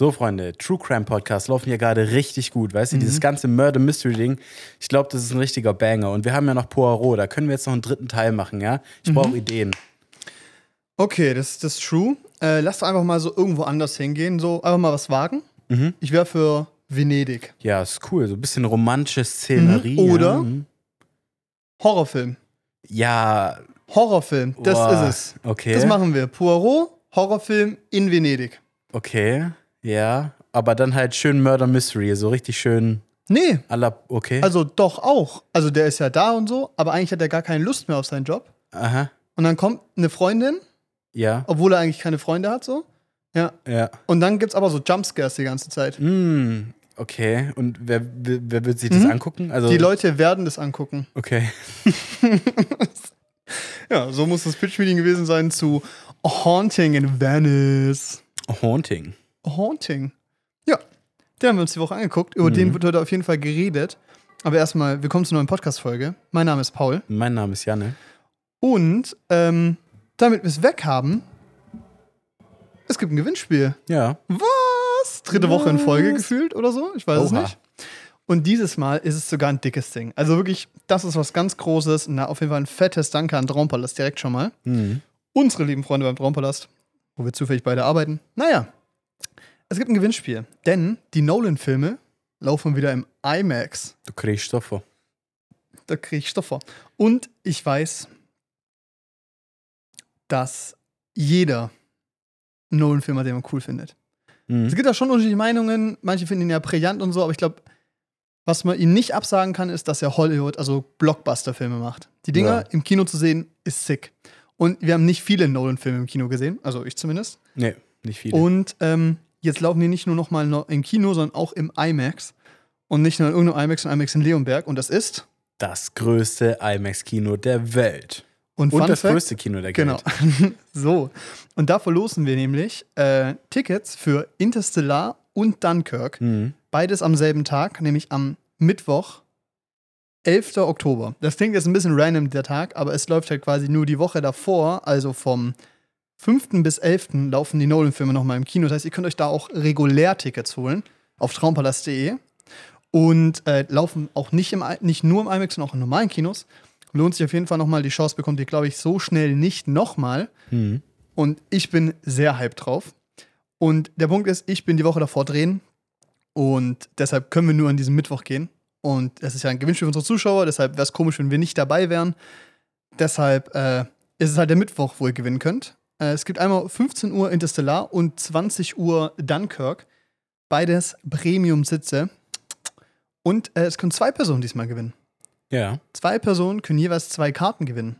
So, Freunde, True Crime Podcasts laufen hier gerade richtig gut. Weißt du, Mhm. dieses ganze Murder Mystery Ding, ich glaube, das ist ein richtiger Banger. Und wir haben ja noch Poirot, da können wir jetzt noch einen dritten Teil machen, ja? Ich Mhm. brauche Ideen. Okay, das, das ist true. Äh, lass doch einfach mal so irgendwo anders hingehen. So einfach mal was wagen. Mhm. Ich wäre für Venedig. Ja, ist cool. So ein bisschen romantische Szenerie. Mhm. Oder? Ja, mhm. Horrorfilm. ja Horrorfilm, das boah, ist es. Okay. Das machen wir. Poirot, Horrorfilm in Venedig. okay, ja. Aber dann halt schön Murder Mystery, so richtig schön Nee, la, okay. also doch auch. Also der ist ja da und so, aber eigentlich hat er gar keine Lust mehr auf seinen Job. Aha, Und dann kommt eine Freundin, ja, obwohl er eigentlich keine Freunde hat, so. Ja. ja. Und dann gibt's aber so Jumpscares die ganze Zeit. Mm, okay. Und wer, wer, wer wird sich das Mhm. angucken? Also, Die Leute werden das angucken. Okay. Ja, so muss das Pitch-Meeting gewesen sein zu Haunting in Venice. Haunting. Haunting. Ja, den haben wir uns die Woche angeguckt. Über Mhm. den wird heute auf jeden Fall geredet. Aber erstmal, willkommen zur neuen Podcast-Folge. Mein Name ist Paul. Mein Name ist Janne. Und ähm, damit wir es weg haben, es gibt ein Gewinnspiel. Ja. Was? Dritte Woche in Folge Was? gefühlt oder so? Ich weiß es Oha. nicht. Und dieses Mal ist es sogar ein dickes Ding. Also wirklich, das ist was ganz Großes. Na, auf jeden Fall ein fettes Danke an Traumpalast direkt schon mal. Mhm. Unsere lieben Freunde beim Traumpalast, wo wir zufällig beide arbeiten. Naja, es gibt ein Gewinnspiel. Denn die Nolan-Filme laufen wieder im IMAX. Du kriegst Stoffe. Da kriege ich Stoff vor. Und ich weiß, dass jeder Nolan-Film hat, den man cool findet. Es Mhm. gibt da schon unterschiedliche Meinungen. Manche finden ihn ja brillant und so, aber ich glaube, was man ihm nicht absagen kann, ist, dass er Hollywood, also Blockbuster-Filme macht. Die Dinger Ja. im Kino zu sehen, ist sick. Und wir haben nicht viele Nolan-Filme im Kino gesehen, also ich zumindest. Nee, nicht viele. Und ähm, jetzt laufen die nicht nur noch mal no- im Kino, sondern auch im IMAX. Und nicht nur in irgendeinem IMAX, sondern IMAX in Leonberg. Und das ist. das größte IMAX-Kino der Welt. Und, Und das Fact, größte Kino der Genau. Welt. so. Und da verlosen wir nämlich äh, Tickets für Interstellar und Dunkirk. Mhm. Beides am selben Tag, nämlich am Mittwoch, 11. Oktober. Das klingt jetzt ein bisschen random, der Tag, aber es läuft halt quasi nur die Woche davor, also vom 5. bis 11. laufen die Nolan-Filme nochmal im Kino. Das heißt, ihr könnt euch da auch regulär Tickets holen auf traumpalast.de und äh, laufen auch nicht, im, nicht nur im IMAX, sondern auch in normalen Kinos. Lohnt sich auf jeden Fall nochmal. Die Chance bekommt ihr, glaube ich, so schnell nicht nochmal. Mhm. Und ich bin sehr hyped drauf. Und der Punkt ist, ich bin die Woche davor drehen. Und deshalb können wir nur an diesem Mittwoch gehen. Und es ist ja ein Gewinnspiel für unsere Zuschauer. Deshalb wäre es komisch, wenn wir nicht dabei wären. Deshalb äh, ist es halt der Mittwoch, wo ihr gewinnen könnt. Äh, es gibt einmal 15 Uhr Interstellar und 20 Uhr Dunkirk. Beides Premium-Sitze. Und äh, es können zwei Personen diesmal gewinnen. Ja. Zwei Personen können jeweils zwei Karten gewinnen.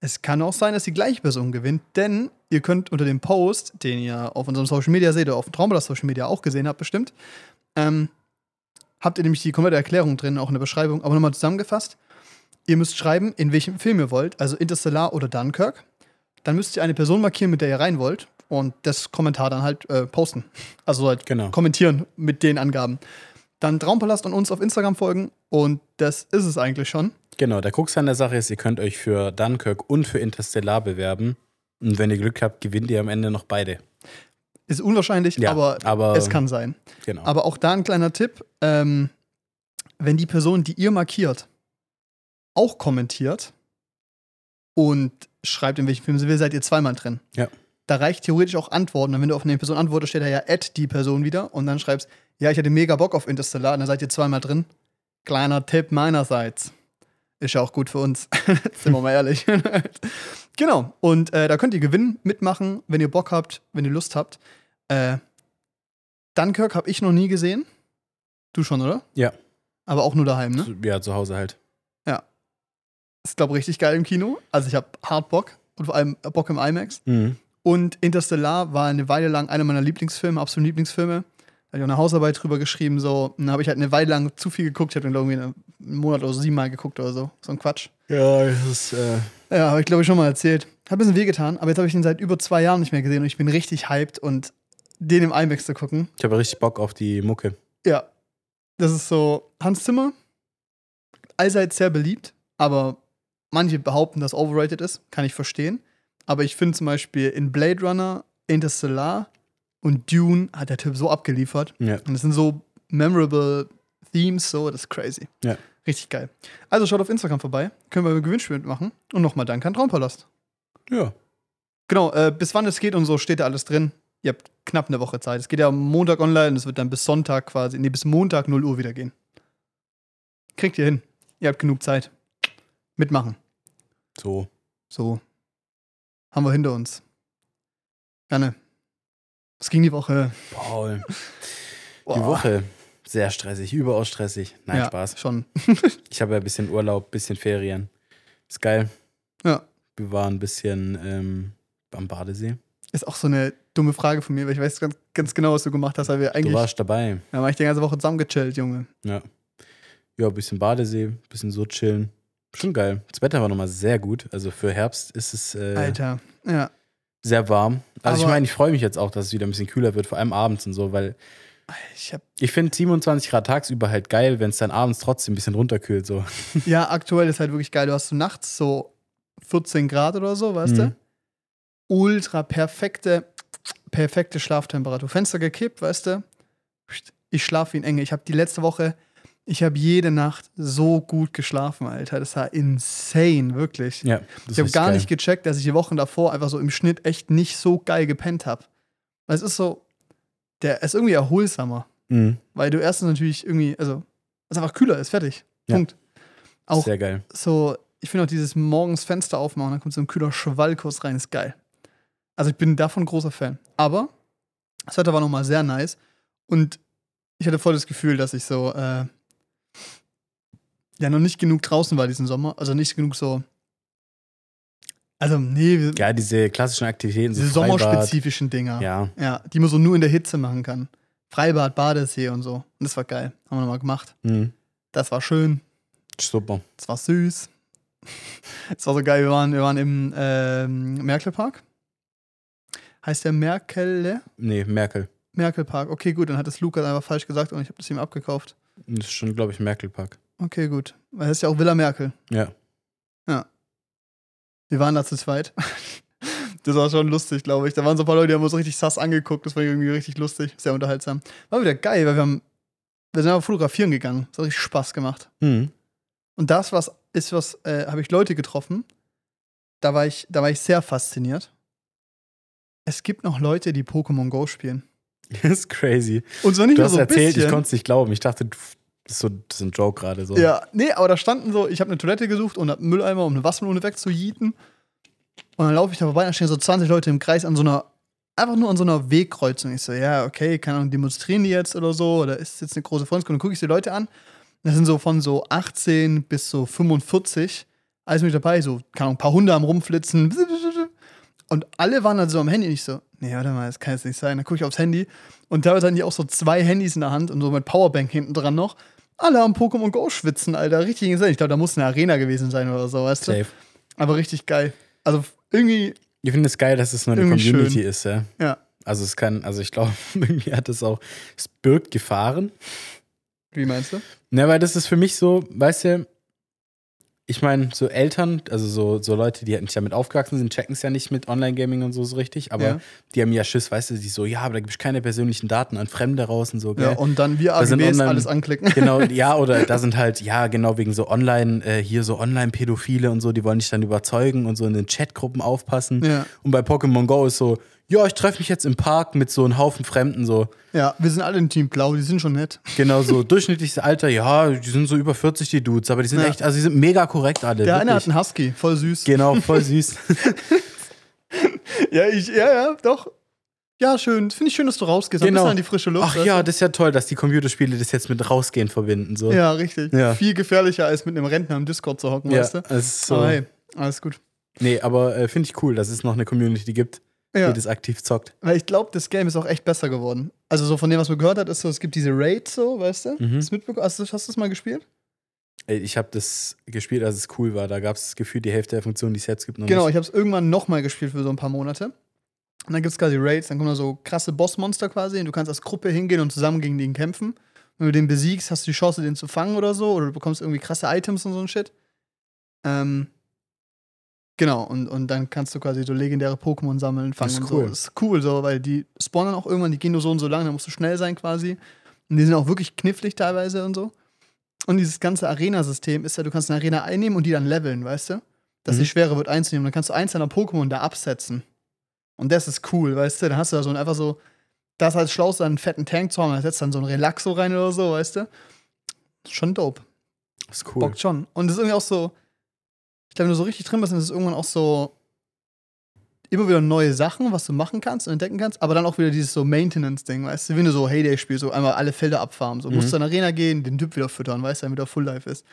Es kann auch sein, dass die gleiche Person gewinnt, denn ihr könnt unter dem Post, den ihr auf unserem Social Media seht oder auf dem Traumballast Social Media auch gesehen habt, bestimmt, ähm, habt ihr nämlich die komplette Erklärung drin, auch in der Beschreibung, aber nochmal zusammengefasst. Ihr müsst schreiben, in welchem Film ihr wollt, also Interstellar oder Dunkirk. Dann müsst ihr eine Person markieren, mit der ihr rein wollt und das Kommentar dann halt äh, posten. Also halt Genau. kommentieren mit den Angaben. Dann Traumpalast und uns auf Instagram folgen und das ist es eigentlich schon. Genau, der Krux an der Sache ist, ihr könnt euch für Dunkirk und für Interstellar bewerben. Und wenn ihr Glück habt, gewinnt ihr am Ende noch beide. Ist unwahrscheinlich, Ja, aber, aber- es kann sein. Genau. Aber auch da ein kleiner Tipp: ähm, Wenn die Person, die ihr markiert, auch kommentiert und schreibt, in welchem Film sie will, seid ihr zweimal drin. Ja. Da reicht theoretisch auch Antworten. Und wenn du auf eine Person antwortest, steht da ja add die Person wieder und dann schreibst, ja, ich hatte mega Bock auf Interstellar und dann seid ihr zweimal drin. Kleiner Tipp meinerseits. Ist ja auch gut für uns. Sind wir mal ehrlich. genau. Und äh, da könnt ihr gewinnen, mitmachen, wenn ihr Bock habt, wenn ihr Lust habt. Äh, Dunkirk habe ich noch nie gesehen. Du schon, oder? Ja. Aber auch nur daheim, ne? Ja, zu Hause halt. Ist, glaube ich, richtig geil im Kino. Also ich habe hart Bock und vor allem Bock im IMAX. Mhm. Und Interstellar war eine Weile lang einer meiner Lieblingsfilme, absoluten Lieblingsfilme. Da habe ich auch eine Hausarbeit drüber geschrieben, so. Und dann habe ich halt eine Weile lang zu viel geguckt. Ich habe den irgendwie einen Monat oder so siebenmal geguckt oder so. So ein Quatsch. Ja, das ist. Äh, Ja, habe ich glaube ich schon mal erzählt. Hat ein bisschen wehgetan, aber jetzt habe ich ihn seit über zwei Jahren nicht mehr gesehen und ich bin richtig hyped und den im IMAX zu gucken. ich habe richtig Bock auf die Mucke. Ja. Das ist so Hans Zimmer. Allseits sehr beliebt, aber manche behaupten, dass overrated ist. Kann ich verstehen. Aber ich finde zum Beispiel in Blade Runner, Interstellar Und Dune hat der Typ so abgeliefert. Ja. Und es sind so memorable Themes, so, das ist crazy. Ja. Richtig geil. Also schaut auf Instagram vorbei, können wir ein Gewinnspiel mitmachen. Und nochmal Dank an Traumpalast. Ja. Genau, äh, bis wann es geht und so steht da alles drin. Ihr habt knapp eine Woche Zeit. Es geht ja am Montag online und es wird dann bis Sonntag quasi, nee, bis Montag 0 Uhr wieder gehen. Kriegt ihr hin. Ihr habt genug Zeit. Mitmachen. So. So. Haben wir hinter uns. Gerne. Es ging die Woche. Paul. Die. Woche. Sehr stressig, überaus stressig. Nein, ja, Spaß. Schon. Ich habe ja ein bisschen Urlaub, ein bisschen Ferien. Ist geil. Ja. Wir waren ein bisschen ähm, am Badesee. Ist auch so eine dumme Frage von mir, weil ich weiß ganz, ganz genau, was du gemacht hast, weil wir Du eigentlich. warst dabei. Da war ich die ganze Woche zusammengechillt, Junge. Ja. Ja, ein bisschen Badesee, ein bisschen so chillen. Schon geil. Das Wetter war nochmal sehr gut. Also für Herbst ist es äh, Alter. Ja. sehr warm. Also ich Aber- meine, ich freue mich jetzt auch, dass es wieder ein bisschen kühler wird, vor allem abends und so, weil Ich ich finde 27 Grad tagsüber halt geil, wenn es dann abends trotzdem ein bisschen runterkühlt. So. ja, aktuell ist halt wirklich geil. Du hast so nachts so 14 Grad oder so, weißt Mhm. du? Ultra perfekte, perfekte Schlaftemperatur. Fenster gekippt, weißt du? Ich schlafe wie ein Engel. Ich habe die letzte Woche, ich habe jede Nacht so gut geschlafen, Alter. Das war insane, wirklich. Ja, das ich habe gar geil. nicht gecheckt, dass ich die Wochen davor einfach so im Schnitt echt nicht so geil gepennt habe. Weil es ist so, der ist irgendwie erholsamer. Mhm. Weil du erstens natürlich irgendwie, also, es einfach kühler ist, fertig. Ja. Punkt. Auch Sehr geil. so, ich finde auch dieses morgens Fenster aufmachen, dann kommt so ein kühler Schwallkurs rein, ist geil. Also ich bin davon großer Fan. Aber das Wetter war nochmal sehr nice und ich hatte voll das Gefühl, dass ich so, äh, ja, noch nicht genug draußen war diesen Sommer. Also nicht genug so, also nee, Ja, diese klassischen Aktivitäten, so diese Freibad. sommerspezifischen Dinger. Ja, Ja, die man so nur in der Hitze machen kann. Freibad, Badesee und so. Und das war geil. Haben wir nochmal gemacht. mhm. Das war schön. super. Es war süß. Es war so geil. Wir waren, wir waren im ähm, Merkelpark. Heißt der Merkele? Nee, Merkel. Merkelpark. Okay, gut. Dann hat es Lukas einfach falsch gesagt und ich habe das ihm abgekauft. Das ist schon, glaube ich, Merkelpark. Okay, gut. Weil das ist ja auch Villa Merkel. Ja. Wir waren da zu zweit. Das war schon lustig, glaube ich. Da waren so ein paar Leute, die haben uns richtig sass angeguckt. Das war irgendwie richtig lustig. Sehr unterhaltsam. War wieder geil, weil wir haben. Wir sind einfach fotografieren gegangen. Das hat richtig Spaß gemacht. Mhm. Und das was ist was, äh, habe ich Leute getroffen. Da war ich, da war ich sehr fasziniert. Es gibt noch Leute, die Pokémon Go spielen. Das ist crazy. Und zwar nicht Du nur hast so ein erzählt, ich bisschen. konnte es nicht glauben. Ich dachte, das ist, so, das ist ein Joke gerade so. Ja, nee, aber da standen so, ich habe eine Toilette gesucht und einen Mülleimer, um eine Waschmelone wegzujieten. Und dann laufe ich da vorbei, dann stehen so 20 Leute im Kreis an so einer, einfach nur an so einer Wegkreuzung. Ich so, ja, okay, keine Ahnung, demonstrieren die jetzt oder so, oder ist jetzt eine große Freundesgruppe? Dann gucke ich die Leute an. Das sind so von so 18 bis so 45, alles mit dabei, so, keine Ahnung, ein paar Hunde am rumflitzen. Und alle waren dann so am Handy. Und ich so, nee, warte mal, das kann jetzt nicht sein. Dann gucke ich aufs Handy und teilweise hatten die auch so zwei Handys in der Hand und so mit Powerbank hinten dran noch. Alle am Pokémon Go schwitzen, Alter. Richtig insane. Ich glaube, da muss eine Arena gewesen sein oder so, weißt du? Safe. Aber richtig geil. Also irgendwie, Ich finde es geil, dass es nur eine Community schön. ist, ja. ja. Also es kann, also ich glaube, irgendwie hat es auch, es birgt Gefahren. Wie meinst du? Na, weil das ist für mich so, weißt du, ich meine, so Eltern, also so, so Leute, die halt nicht damit aufgewachsen sind, checken es ja nicht mit Online-Gaming und so, so richtig, aber Ja. die haben ja Schiss, weißt du, die so, ja, aber da gibt es keine persönlichen Daten an Fremde raus und so, gell? Ja, und dann wir AGBs online- alles anklicken. Genau, ja, oder da sind halt, ja, genau, wegen so Online, äh, hier so Online-Pädophile und so, die wollen dich dann überzeugen und so in den Chatgruppen aufpassen. Ja. Und bei Pokémon Go ist so, ja, ich treffe mich jetzt im Park mit so einem Haufen Fremden, so, Ja, wir sind alle im Team Blau, die sind schon nett. genau so, durchschnittliches Alter, ja, die sind so über 40, die Dudes, aber die sind Ja. echt, also die sind mega korrekt alle. Der eine hat wirklich. einen Husky, voll süß. Genau, voll süß. Ja, ich, ja, ja, doch. Ja, schön. Finde ich schön, dass du rausgehst. Ein Genau. bisschen an die frische Luft. Ach ja, das ist ja toll, dass die Computerspiele das jetzt mit rausgehen verbinden, so. Ja, richtig. Ja. Viel gefährlicher, als mit einem Rentner im Discord zu hocken, ja weißt du? es ist so. Aber hey, alles gut. Nee, aber äh, finde ich cool, dass es noch eine Community gibt, Ja. die das aktiv zockt. Weil ich glaube, das Game ist auch echt besser geworden. Also so von dem, was man gehört hat, ist so, es gibt diese Raids so, weißt du? Mhm. Hast du? Hast du, hast du das mal gespielt? Ey, Ich habe das gespielt, als es cool war. Da gab es das Gefühl, die Hälfte der Funktionen, die es jetzt gibt, noch Genau, nicht. ich habe es irgendwann nochmal gespielt für so ein paar Monate. Und dann gibt es quasi Raids, dann kommen da so krasse Bossmonster quasi und du kannst als Gruppe hingehen und zusammen gegen den kämpfen. Wenn du den besiegst, hast du die Chance, den zu fangen oder so, oder du bekommst irgendwie krasse Items und so ein Shit. Ähm, Genau, und, und dann kannst du quasi so legendäre Pokémon sammeln, fangen und cool. so. Das ist cool, so, weil die spawnen auch irgendwann, die gehen nur so und so lang, da musst du schnell sein quasi. Und die sind auch wirklich knifflig teilweise und so. Und dieses ganze Arena-System ist ja, du kannst eine Arena einnehmen und die dann leveln, weißt du? Dass Mhm. die schwerer wird einzunehmen. Dann kannst du eins deiner Pokémon da absetzen. Und das ist cool, weißt du? Dann hast du da so ein, einfach so, das als Schlauste einen fetten Tank zu haben, da setzt dann so ein Relaxo rein oder so, weißt du? Schon dope. Das ist cool. Bockt schon. Und es ist irgendwie auch so, ich glaube, wenn du so richtig drin bist, dann ist es irgendwann auch so immer wieder neue Sachen, was du machen kannst und entdecken kannst, aber dann auch wieder dieses so Maintenance-Ding, weißt du, wenn du so Heyday spielst, so einmal alle Felder abfarmen, so Mhm. musst du in die Arena gehen, den Typ wieder füttern, weißt du, dann wieder Full Life ist.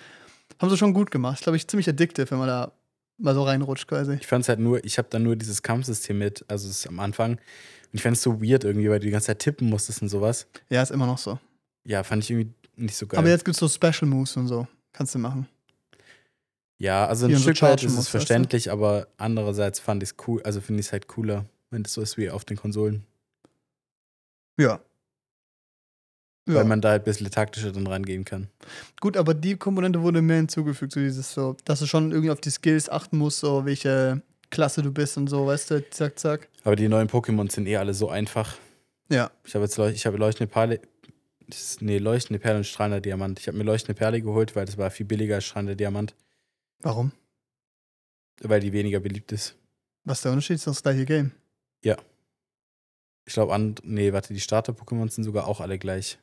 Haben sie schon gut gemacht. Ist, glaube ich, ziemlich addictive, wenn man da mal so reinrutscht quasi. Ich fand es halt nur, ich habe dann nur dieses Kampfsystem mit, also es ist am Anfang. Und ich fand es so weird irgendwie, weil du die ganze Zeit tippen musstest und sowas. Ja, ist immer noch so. Ja, fand ich irgendwie nicht so geil. Aber jetzt gibt es so Special Moves und so. Kannst du machen. Ja, also ein Stück weit ist es muss, weißt du? verständlich, aber andererseits fand ich es cool, also finde ich es halt cooler, wenn es so ist wie auf den Konsolen. Ja. Ja. Weil man da halt ein bisschen taktischer dann rangehen kann. Gut, aber die Komponente wurde mehr hinzugefügt, so dieses so, dass du schon irgendwie auf die Skills achten musst, so welche Klasse du bist und so, weißt du, zack, zack. Aber die neuen Pokémon sind eh alle so einfach. Ja. Ich habe jetzt leuch ich habe leuchtende Perle. Nee, leuchtende Perle und strahlender Diamant. Ich habe mir leuchtende Perle geholt, weil das war viel billiger als strahlender Diamant, Warum? weil die weniger beliebt ist. Was ist der Unterschied? Ist das gleiche Game. Ich glaube, an. Nee, warte, die Starter-Pokémon sind sogar auch alle gleich.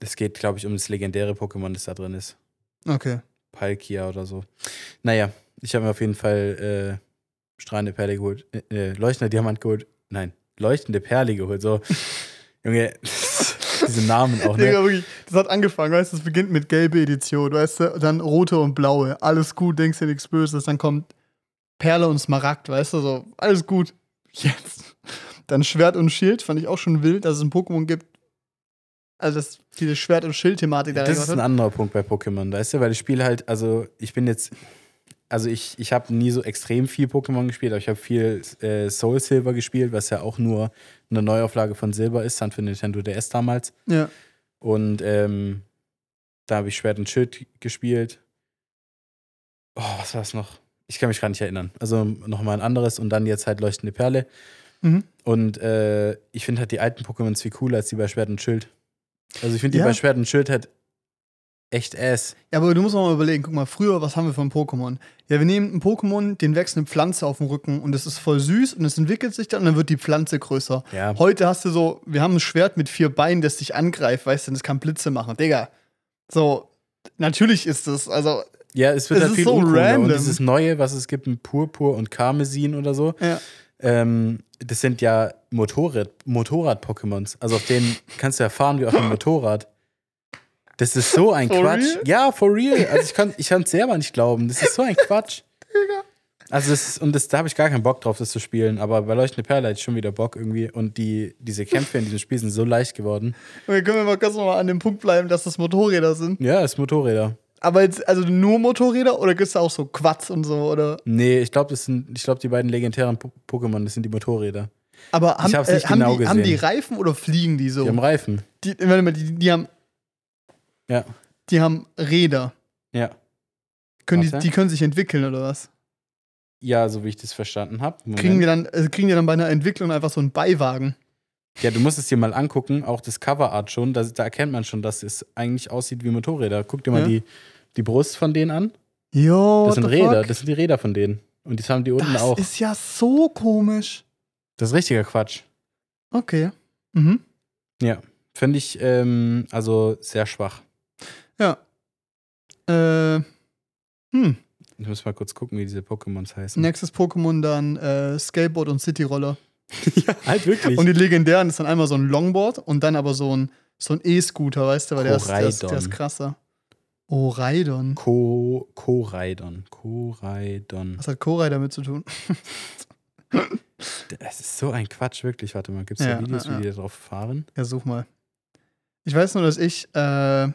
Es geht, glaube ich, um das legendäre Pokémon, das da drin ist. Okay. Palkia oder so. Naja, ich habe mir auf jeden Fall äh, strahlende Perle geholt. Äh, äh, leuchtender Diamant geholt. Nein, leuchtende Perle geholt. So, Junge, diese Namen auch, ne? Digga, wirklich, das hat angefangen, weißt du, es beginnt mit gelbe Edition, weißt du, dann rote und blaue. Alles gut, denkst dir nichts Böses. Dann kommt Perle und Smaragd, weißt du, so, alles gut. Jetzt. Dann Schwert und Schild, fand ich auch schon wild, dass es ein Pokémon gibt. Also, das, diese Schwert- und Schild-Thematik da Das ist ein anderer Punkt bei Pokémon, weißt du, weil ich spiele halt, also ich bin jetzt, also ich, ich habe nie so extrem viel Pokémon gespielt, aber ich habe viel äh, Soul Silver gespielt, was ja auch nur eine Neuauflage von Silber ist, dann für Nintendo DS damals. Ja. Und ähm, da habe ich Schwert und Schild gespielt. Oh, was war es noch? Ich kann mich gar nicht erinnern. Also nochmal ein anderes und dann jetzt halt Leuchtende Perle. Mhm. Und äh, ich finde halt die alten Pokémon viel cooler als die bei Schwert und Schild. Also ich finde die Ja. bei Schwert und Schild halt echt ass. Ja, aber du musst auch mal überlegen, guck mal, früher, was haben wir von Pokémon? Ja, wir nehmen ein Pokémon, den wächst eine Pflanze auf dem Rücken und es ist voll süß und es entwickelt sich dann und dann wird die Pflanze größer. Ja. Heute hast du so, wir haben ein Schwert mit vier Beinen, das dich angreift, weißt du, es kann Blitze machen. Digga, so, natürlich ist es, also, Ja, es wird Es halt ist viel so uncooler. random. Und dieses Neue, was es gibt, ein Purpur und Karmesin oder so, ja. ähm, das sind ja Motorrad- Motorrad-Pokémons. Also auf denen kannst du ja fahren wie auf einem Motorrad. Das ist so ein For Quatsch. real? Ja, for real. Also ich kann ich es selber nicht glauben. Das ist so ein Quatsch. Also das ist, und das, da habe ich gar keinen Bock drauf, das zu spielen. Aber bei Leuchtende Perle hatte ich schon wieder Bock irgendwie. Und die, diese Kämpfe in diesem Spiel sind so leicht geworden. Okay, können wir mal kurz nochmal an dem Punkt bleiben, dass das Motorräder sind. Ja, es ist Motorräder. Aber jetzt, also nur Motorräder oder gibt es da auch so Quads und so, oder? Nee, ich glaube, das sind, ich glaube, die beiden legendären Po- Pokémon, das sind die Motorräder. Aber haben, hab's nicht haben, genau die, haben die gesehen. Reifen oder fliegen die so? Die haben Reifen. Die, warte mal, die, die haben, Ja. die haben Räder. Ja. Können die, die können sich entwickeln oder was? Ja, so wie ich das verstanden habe. Kriegen die, dann, äh, kriegen die dann bei einer Entwicklung einfach so einen Beiwagen? Ja, du musst es dir mal angucken, auch das Coverart schon. Da, da erkennt man schon, dass es eigentlich aussieht wie Motorräder. Guck dir mal Ja. die, die Brust von denen an. Jo, Das sind Räder, fuck? das sind die Räder von denen. Und das haben die unten Das auch. ist ja so komisch. das ist richtiger Quatsch. Okay. Mhm. Ja. Finde ich ähm, also sehr schwach. Ja. Äh, hm. Ich muss mal kurz gucken, wie diese Pokémons heißen. Nächstes Pokémon dann äh, Skateboard und Cityroller. ja, halt wirklich. Und die legendären ist dann einmal so ein Longboard und dann aber so ein so ein E-Scooter, weißt du, weil der ist, der, ist, der ist krasser. Oraidon. Ko Koraidon. Koraidon. Was hat Korai damit zu tun? Das ist so ein Quatsch, wirklich. Warte mal, gibt es da Ja, Videos, ja, wie die da drauf fahren? Ja, such mal. Ich weiß nur, dass ich, äh,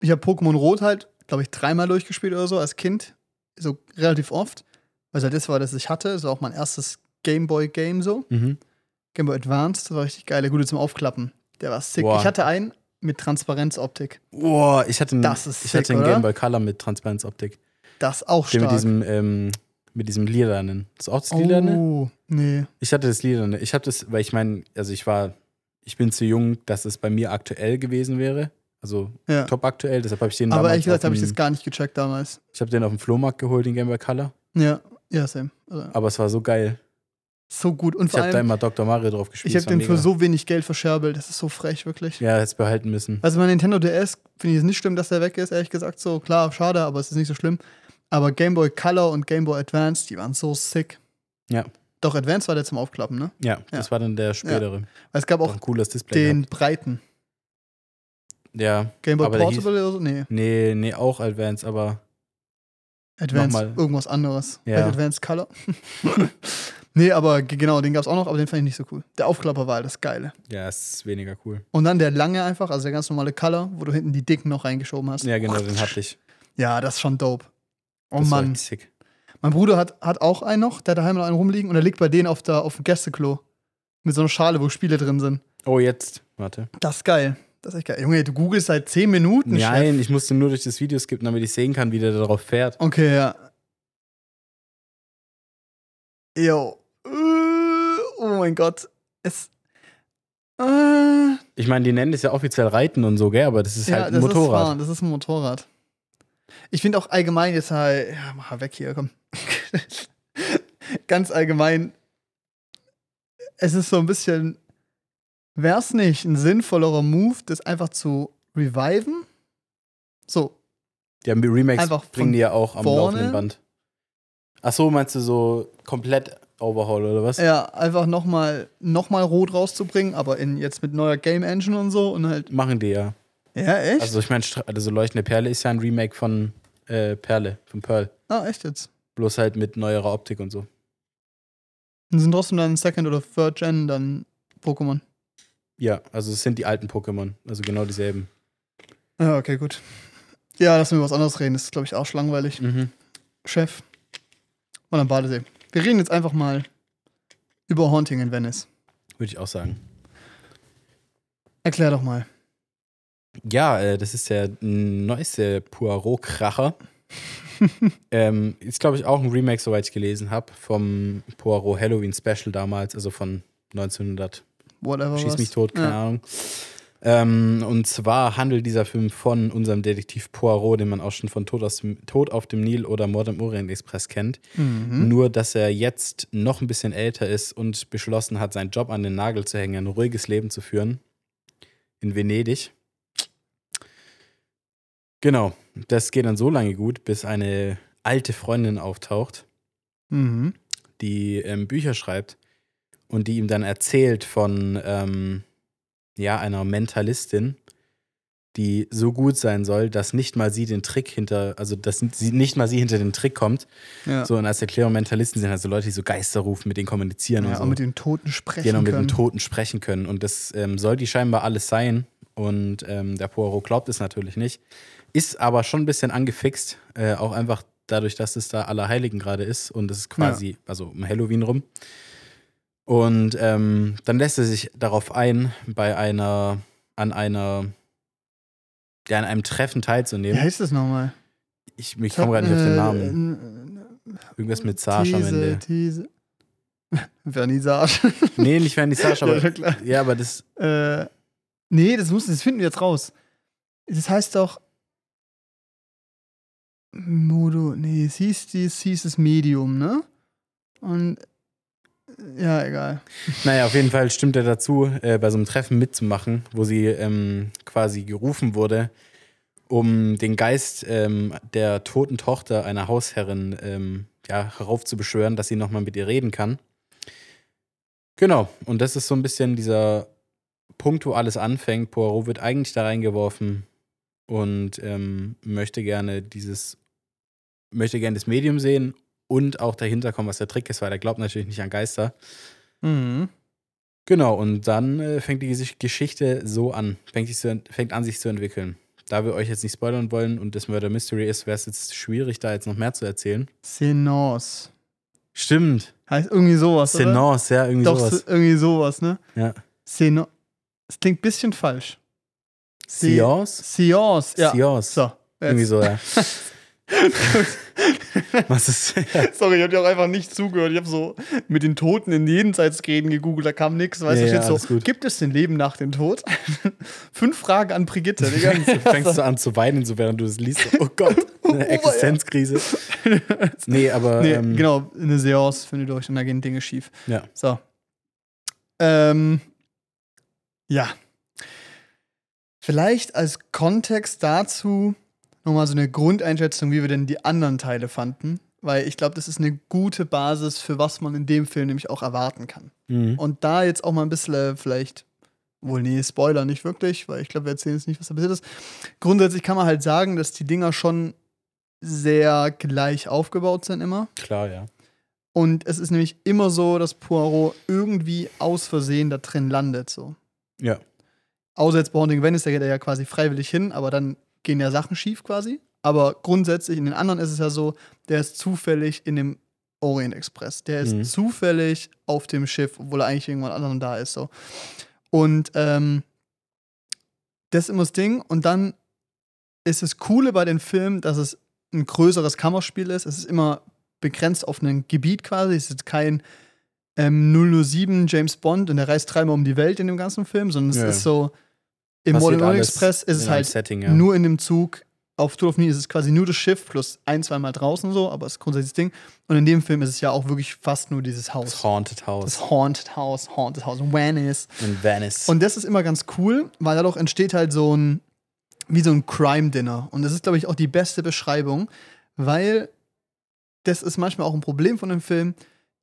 ich habe Pokémon Rot halt, glaube ich, dreimal durchgespielt oder so als Kind. So relativ oft. Weil es halt das war, das ich hatte. Das war auch mein erstes Gameboy-Game so. Mhm. Game Boy Advance, das war richtig geil. Der gute zum Aufklappen. Der war sick. Boah. Ich hatte einen, mit Transparenzoptik. Boah, ich hatte einen, Das ist ich sick, hatte einen oder? Game Boy Color mit Transparenzoptik. Das auch Den mit diesem, ähm, mit diesem Lilanen. Das ist auch das Lilane? oh, nee. Ich hatte das Lilane. Ich habe das, weil ich meine, also ich war, ich bin zu jung, dass es bei mir aktuell gewesen wäre. Also Ja. top aktuell. Deshalb habe ich den Aber ehrlich gesagt habe ich das gar nicht gecheckt damals. Ich habe den auf dem Flohmarkt geholt, den Game Boy Color. Ja, ja, same. Also, Aber es war so geil. so gut. Und Ich habe da immer Dr. Mario drauf gespielt. ich habe den für mega. so wenig Geld verscherbelt. Das ist so frech, wirklich. Ja, hätte es behalten müssen. Also mein Nintendo DS finde ich es nicht schlimm, dass der weg ist, ehrlich gesagt. So, klar, schade, aber es ist nicht so schlimm. Aber Game Boy Color und Game Boy Advance, die waren so sick. Ja. Doch, Advance war der zum Aufklappen, ne? Ja, das war dann der spätere. Weil es gab Auch auch ein cooles Display. den breiten. Ja. Game Boy Portable oder so? Nee, Nee, nee, auch Advance, aber Advance Nochmal. irgendwas anderes. Ja. Advance Color. nee, aber genau, den gab es auch noch, aber den fand ich nicht so cool. Der Aufklapper war halt das Geile. ja, ist weniger cool. Und dann der lange einfach, also der ganz normale Color, wo du hinten die dicken noch reingeschoben hast. Ja, genau, den hatte ich. Ja, das ist schon dope. Oh Das Mann. sick. Mein Bruder hat, hat auch einen noch, der hat daheim noch einen rumliegen und der liegt bei denen auf, der, auf dem Gästeklo. Mit so einer Schale, wo Spiele drin sind. Oh, jetzt. Warte. Das ist geil. Das ist echt geil. Junge, du googelst seit 10 Minuten. Chef. Nein, ich musste nur durch das Video skippen, damit ich sehen kann, wie der darauf fährt. Okay, ja. Jo. Äh, Oh mein Gott. Es. Äh, Ich meine, die nennen das ja offiziell Reiten und so, gell? Aber das ist ja, halt ein das Ist Motorrad. fahren, das ist ein Motorrad. Ich finde auch allgemein jetzt halt. Ja, mach mal weg hier, komm. Ganz allgemein. Es ist so ein bisschen. Wäre es nicht ein sinnvollerer Move, das einfach zu reviven? So, Die haben die Remakes Einfach bringen die ja auch am vorne. laufenden Band. Ach so, meinst du so komplett Overhaul oder was? Ja, einfach nochmal noch mal rot rauszubringen, aber in, jetzt mit neuer Game Engine und so und halt. Machen die ja. Ja, echt? Also ich meine, also Leuchtende Perle ist ja ein Remake von äh, Perle, von Pearl. ah, echt jetzt. Bloß halt mit neuerer Optik und so. Und sind trotzdem dann Second oder Third Gen dann Pokémon. Ja, also es sind die alten Pokémon. Also genau dieselben. Ja, okay, gut. Ja, lass mir was anderes reden. Das ist, glaube ich, auch langweilig. Mhm. Chef. Mal am Badesee. Wir reden jetzt einfach mal über Haunting in Venice. Würde ich auch sagen. Erklär doch mal. Ja, äh, das ist der neueste Poirot-Kracher. ähm, ist, glaube ich, auch ein Remake, soweit ich gelesen habe, vom Poirot Halloween Special damals, also von 1900. Whatever. Schieß was. mich tot, keine Ja. Ahnung. Ähm, und zwar handelt dieser Film von unserem Detektiv Poirot, den man auch schon von Tod, aus dem, Tod auf dem Nil oder Mord im Orient Express kennt. Mhm. Nur, dass er jetzt noch ein bisschen älter ist und beschlossen hat, seinen Job an den Nagel zu hängen, ein ruhiges Leben zu führen. In Venedig. Genau. Das geht dann so lange gut, bis eine alte Freundin auftaucht, Mhm. die ähm, Bücher schreibt und die ihm dann erzählt von ähm, ja, einer Mentalistin, die so gut sein soll, dass nicht mal sie den Trick hinter, also dass sie nicht mal sie hinter den Trick kommt, Ja. so, und als Erklärung Mentalisten sind also Leute, die so Geister rufen, mit denen kommunizieren ja, und so. mit den Toten sprechen genau, mit können. den Toten sprechen können. Und das ähm, soll die scheinbar alles sein. Und ähm, der Poirot glaubt es natürlich nicht. Ist aber schon ein bisschen angefixt, äh, auch einfach dadurch, dass es da Allerheiligen gerade ist und es ist quasi, also um Halloween rum. Und ähm, dann lässt er sich darauf ein, bei einer, an einer, ja, an einem Treffen Wie teilzunehmen. heißt das nochmal? Ich, ich komme gerade nicht auf den Namen. Namen. Irgendwas mit Sarge am Ende. These. Vernissage. Nee, nicht Vernissage, aber. ja, klar. Ja, aber das. Äh, nee, das, muss, das finden wir jetzt raus. Das heißt doch. Modo. Nee, es hieß, es hieß das Medium, ne? Und. Ja, egal. Naja, auf jeden Fall stimmt er dazu, äh, bei so einem Treffen mitzumachen, wo sie ähm, quasi gerufen wurde, um den Geist ähm, der toten Tochter einer Hausherrin ähm, ja, heraufzubeschwören, dass sie nochmal mit ihr reden kann. Genau, und das ist so ein bisschen dieser Punkt, wo alles anfängt. Poirot wird eigentlich da reingeworfen und ähm, möchte gerne dieses, möchte gerne das Medium sehen und auch dahinter kommen, was der Trick ist, weil er glaubt natürlich nicht an Geister. Mhm. Genau, und dann äh, fängt die Geschichte so an, fängt, sich zu, fängt an, sich zu entwickeln. Da wir euch jetzt nicht spoilern wollen und das Murder Mystery ist, wäre es jetzt schwierig, da jetzt noch mehr zu erzählen. Senance. Stimmt. Heißt irgendwie sowas. oder? Senance, ja, irgendwie Doch, sowas. so- irgendwie sowas, ne? Ja. Seno. Es klingt ein bisschen falsch. Seance? Seance, ja. Seance. So. Irgendwie so, ja. Was ist. Sorry, ich habe dir auch einfach nicht zugehört. Ich habe so mit den Toten in Jenseitsreden gegoogelt, da kam nichts. Weißt Ja, du, ja, so, gibt es den Leben nach dem Tod? Fünf Fragen an Brigitte, Digga. fängst du an zu weinen, so während du es liest. Oh Gott, eine Existenzkrise. Nee, aber. nee, ähm, genau, eine Seance findet durch und da gehen Dinge schief. Ja. So. Ähm, ja. Vielleicht als Kontext dazu nochmal so eine Grundeinschätzung, wie wir denn die anderen Teile fanden. Weil ich glaube, das ist eine gute Basis, für was man in dem Film nämlich auch erwarten kann. Mhm. Und da jetzt auch mal ein bisschen äh, vielleicht, wohl nee, Spoiler nicht wirklich, weil ich glaube, wir erzählen jetzt nicht, was da passiert ist. Grundsätzlich kann man halt sagen, dass die Dinger schon sehr gleich aufgebaut sind immer. Klar, ja. Und es ist nämlich immer so, dass Poirot irgendwie aus Versehen da drin landet. So. Ja. Außer jetzt bei Haunting Venice, da geht er ja quasi freiwillig hin, aber dann gehen ja Sachen schief quasi. Aber grundsätzlich in den anderen ist es ja so, der ist zufällig in dem Orient Express. Der ist Mhm. zufällig auf dem Schiff, obwohl er eigentlich irgendwann anderen da ist. So. Und ähm, das ist immer das Ding. Und dann ist das Coole bei den Filmen, dass es ein größeres Kammerspiel ist. Es ist immer begrenzt auf ein Gebiet quasi. Es ist kein ähm, 007 James Bond und der reist dreimal um die Welt in dem ganzen Film, sondern es Ja. ist so, im Modern alles Express ist es halt Setting, ja. nur in dem Zug. Auf Tour of Need ist es quasi nur das Schiff plus ein, zweimal draußen so, aber es ist grundsätzlich das Ding. Und in dem Film ist es ja auch wirklich fast nur dieses das Haus. Haunted House Das Haunted House, Haunted House, Venice. in Venice. Und das ist immer ganz cool, weil dadurch entsteht halt so ein, wie so ein Crime-Dinner. Und das ist, glaube ich, auch die beste Beschreibung, weil das ist manchmal auch ein Problem von dem Film.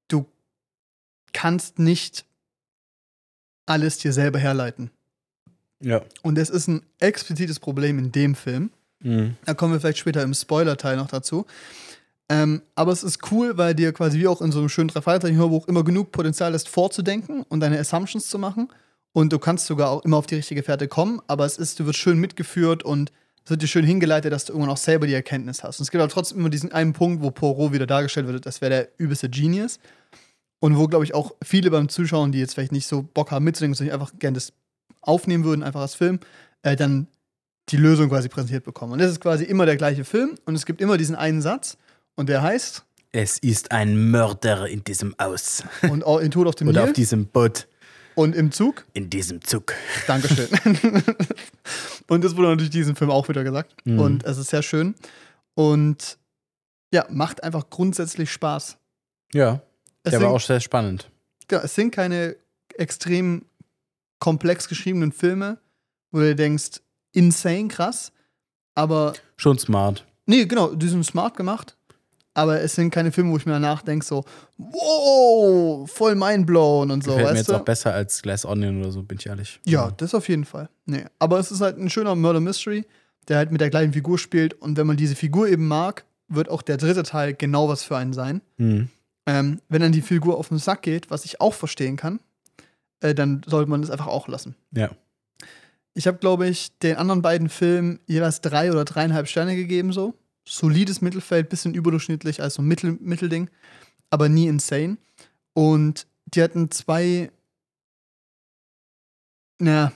Du kannst nicht alles dir selber herleiten. Ja. Und das ist ein explizites Problem in dem Film. Mhm. Da kommen wir vielleicht später im Spoiler-Teil noch dazu. Ähm, aber es ist cool, weil dir quasi wie auch in so einem schönen Drei-Fragezeichen-Hörbuch immer genug Potenzial ist, vorzudenken und deine Assumptions zu machen. Und du kannst sogar auch immer auf die richtige Fährte kommen, aber es ist, du wirst schön mitgeführt und es wird dir schön hingeleitet, dass du irgendwann auch selber die Erkenntnis hast. Und es gibt aber trotzdem immer diesen einen Punkt, wo Poirot wieder dargestellt wird, das wäre der übelste Genius. Und wo, glaube ich, auch viele beim Zuschauen, die jetzt vielleicht nicht so Bock haben mitzudenken, sondern einfach gerne das aufnehmen würden, einfach als Film, äh, dann die Lösung quasi präsentiert bekommen. Und das ist quasi immer der gleiche Film und es gibt immer diesen einen Satz und der heißt, Es ist ein Mörder in diesem Haus. und in Tod auf dem Oder auf Nil diesem Boot. und im Zug, In diesem Zug. Dankeschön. und das wurde natürlich diesem Film auch wieder gesagt Mhm. und es ist sehr schön und ja, macht einfach grundsätzlich Spaß. Ja. Es Der sind, war auch sehr spannend. ja, es sind keine extrem komplex geschriebenen Filme, wo du denkst, insane krass, aber Schon smart. Nee, genau, die sind smart gemacht. Aber es sind keine Filme, wo ich mir danach denke, so, wow, voll mindblown und so, Gefällt mir weißt jetzt du? auch besser als Glass Onion oder so, bin ich ehrlich. Ja, das auf jeden Fall. Nee. Aber es ist halt ein schöner Murder Mystery, der halt mit der gleichen Figur spielt. Und wenn man diese Figur eben mag, wird auch der dritte Teil genau was für einen sein. Mhm. Ähm, wenn dann die Figur auf den Sack geht, was ich auch verstehen kann, äh, dann sollte man das einfach auch lassen. Ja. Ich habe, glaube ich, den anderen beiden Filmen jeweils drei oder dreieinhalb Sterne gegeben, so. Solides Mittelfeld, bisschen überdurchschnittlich, also ein Mittel, Mittelding, aber nie insane. Und die hatten zwei, naja,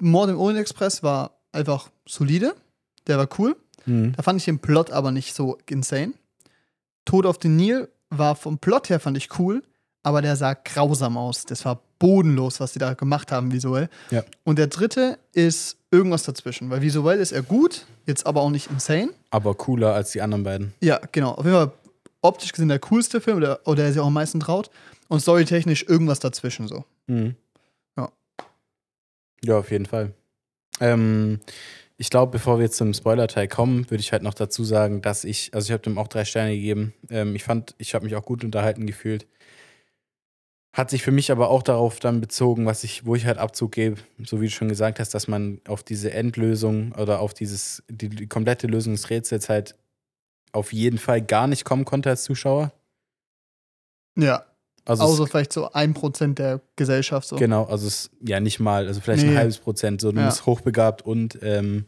Mord im Orient Express war einfach solide, der war cool. Mhm. Da fand ich den Plot aber nicht so insane. Tod auf den Nil war vom Plot her, fand ich cool, aber der sah grausam aus. Das war bodenlos, was die da gemacht haben visuell. Ja. Und der dritte ist irgendwas dazwischen, weil visuell ist er gut, jetzt aber auch nicht insane. Aber cooler als die anderen beiden. Ja, genau. Auf jeden Fall optisch gesehen der coolste Film oder, oder der sich auch am meisten traut. Und storytechnisch irgendwas dazwischen so. Mhm. Ja. Ja, auf jeden Fall. Ähm, ich glaube, bevor wir jetzt zum Spoiler-Teil kommen, würde ich halt noch dazu sagen, dass ich, also ich habe dem auch drei Sterne gegeben. Ähm, ich fand, ich habe mich auch gut unterhalten gefühlt. Hat sich für mich aber auch darauf dann bezogen, was ich, wo ich halt Abzug gebe, so wie du schon gesagt hast, dass man auf diese Endlösung oder auf dieses, die, die komplette Lösung des Rätsels halt auf jeden Fall gar nicht kommen konnte als Zuschauer. Ja. Also Außer vielleicht so ein Prozent der Gesellschaft so. Genau, also es ja nicht mal, also vielleicht Nee. ein halbes Prozent. So, du Ja. bist hochbegabt und ähm,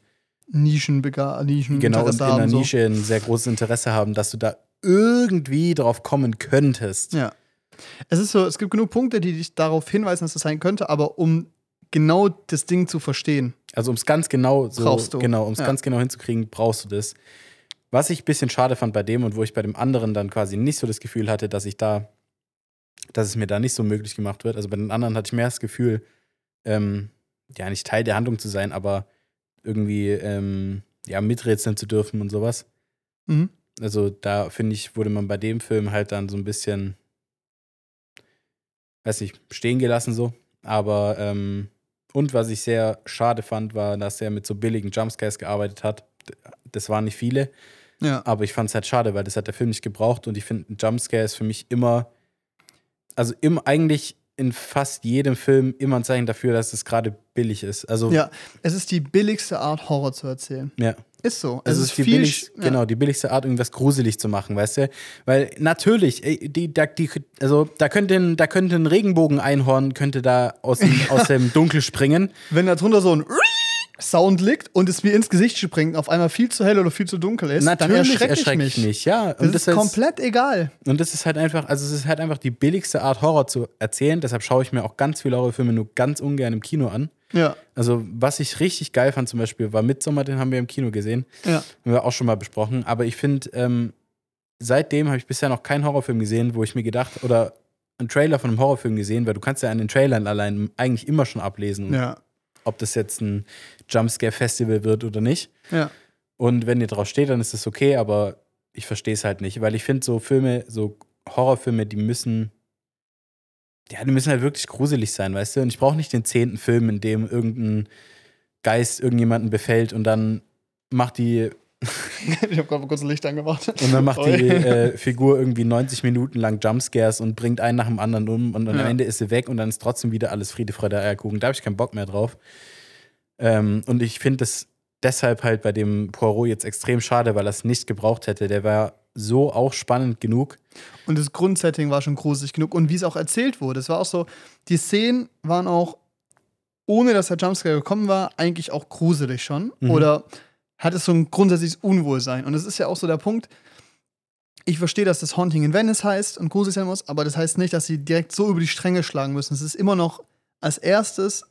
Nischenbega Nischen genau und in der haben, so. Nische ein sehr großes Interesse haben, dass du da irgendwie drauf kommen könntest. Ja. Es ist so, es gibt genug Punkte, die dich darauf hinweisen, dass es sein könnte, aber um genau das Ding zu verstehen, Also um es ganz genau so, Brauchst du. genau, um es Ja. ganz genau hinzukriegen, brauchst du das. Was ich ein bisschen schade fand bei dem und wo ich bei dem anderen dann quasi nicht so das Gefühl hatte, dass ich da, dass es mir da nicht so möglich gemacht wird. Also bei den anderen hatte ich mehr das Gefühl, ähm, ja, nicht Teil der Handlung zu sein, aber irgendwie ähm, ja, miträtseln zu dürfen und sowas. Mhm. Also da finde ich, wurde man bei dem Film halt dann so ein bisschen, weiß nicht, stehen gelassen so. Aber, ähm, und was ich sehr schade fand, war, dass er mit so billigen Jumpscares gearbeitet hat. Das waren nicht viele, Ja. aber ich fand es halt schade, weil das hat der Film nicht gebraucht und ich finde, ein Jumpscare ist für mich immer, also im, eigentlich in fast jedem Film immer ein Zeichen dafür, dass es gerade billig ist. Also, ja, es ist die billigste Art, Horror zu erzählen. ja. Ist so. Es ist die viel billigste, sch- ja. genau, die billigste Art, irgendwas gruselig zu machen, weißt du? Weil natürlich, die, da, die, also da könnte ein, da könnte ein Regenbogen-Einhorn könnte da aus dem, aus dem Dunkel springen. Wenn da drunter so ein Sound liegt und es mir ins Gesicht springt, auf einmal viel zu hell oder viel zu dunkel ist, dann Natürlich ich erschrecke mich. ich mich, ja. Das, ist heißt- komplett egal. Und das ist halt einfach, also es ist halt einfach die billigste Art, Horror zu erzählen. Deshalb schaue ich mir auch ganz viele Horrorfilme nur ganz ungern im Kino an. Ja, Also, was ich richtig geil fand, zum Beispiel, war Midsommar, den haben wir im Kino gesehen. ja. Haben wir auch schon mal besprochen. Aber ich finde, ähm, seitdem habe ich bisher noch keinen Horrorfilm gesehen, wo ich mir gedacht, oder einen Trailer von einem Horrorfilm gesehen, weil du kannst ja an den Trailern allein eigentlich immer schon ablesen, Ja, ob das jetzt ein Jumpscare-Festival wird oder nicht. ja. Und wenn ihr drauf steht, dann ist das okay, aber ich verstehe es halt nicht, weil ich finde, so Filme, so Horrorfilme, die müssen, ja, die müssen halt wirklich gruselig sein, weißt du? Und ich brauche nicht den zehnten Film, in dem irgendein Geist irgendjemanden befällt und dann macht die Ich habe gerade mal kurz ein Licht angemacht. und dann macht die Oi. äh, Figur irgendwie 90 Minuten lang Jumpscares und bringt einen nach dem anderen um und dann Ja. am Ende ist sie weg und dann ist trotzdem wieder alles Friede, Freude, Eierkuchen. Da habe ich keinen Bock mehr drauf. Ähm, und ich finde das deshalb halt bei dem Poirot jetzt extrem schade, weil er es nicht gebraucht hätte. Der war so auch spannend genug. Und das Grundsetting war schon gruselig genug. Und wie es auch erzählt wurde, es war auch so, die Szenen waren auch, ohne dass der Jumpscare gekommen war, eigentlich auch gruselig schon. Mhm. Oder hat es so ein grundsätzliches Unwohlsein. Und das ist ja auch so der Punkt, ich verstehe, dass das Haunting in Venice heißt und gruselig sein muss, aber das heißt nicht, dass sie direkt so über die Stränge schlagen müssen. Es ist immer noch als erstes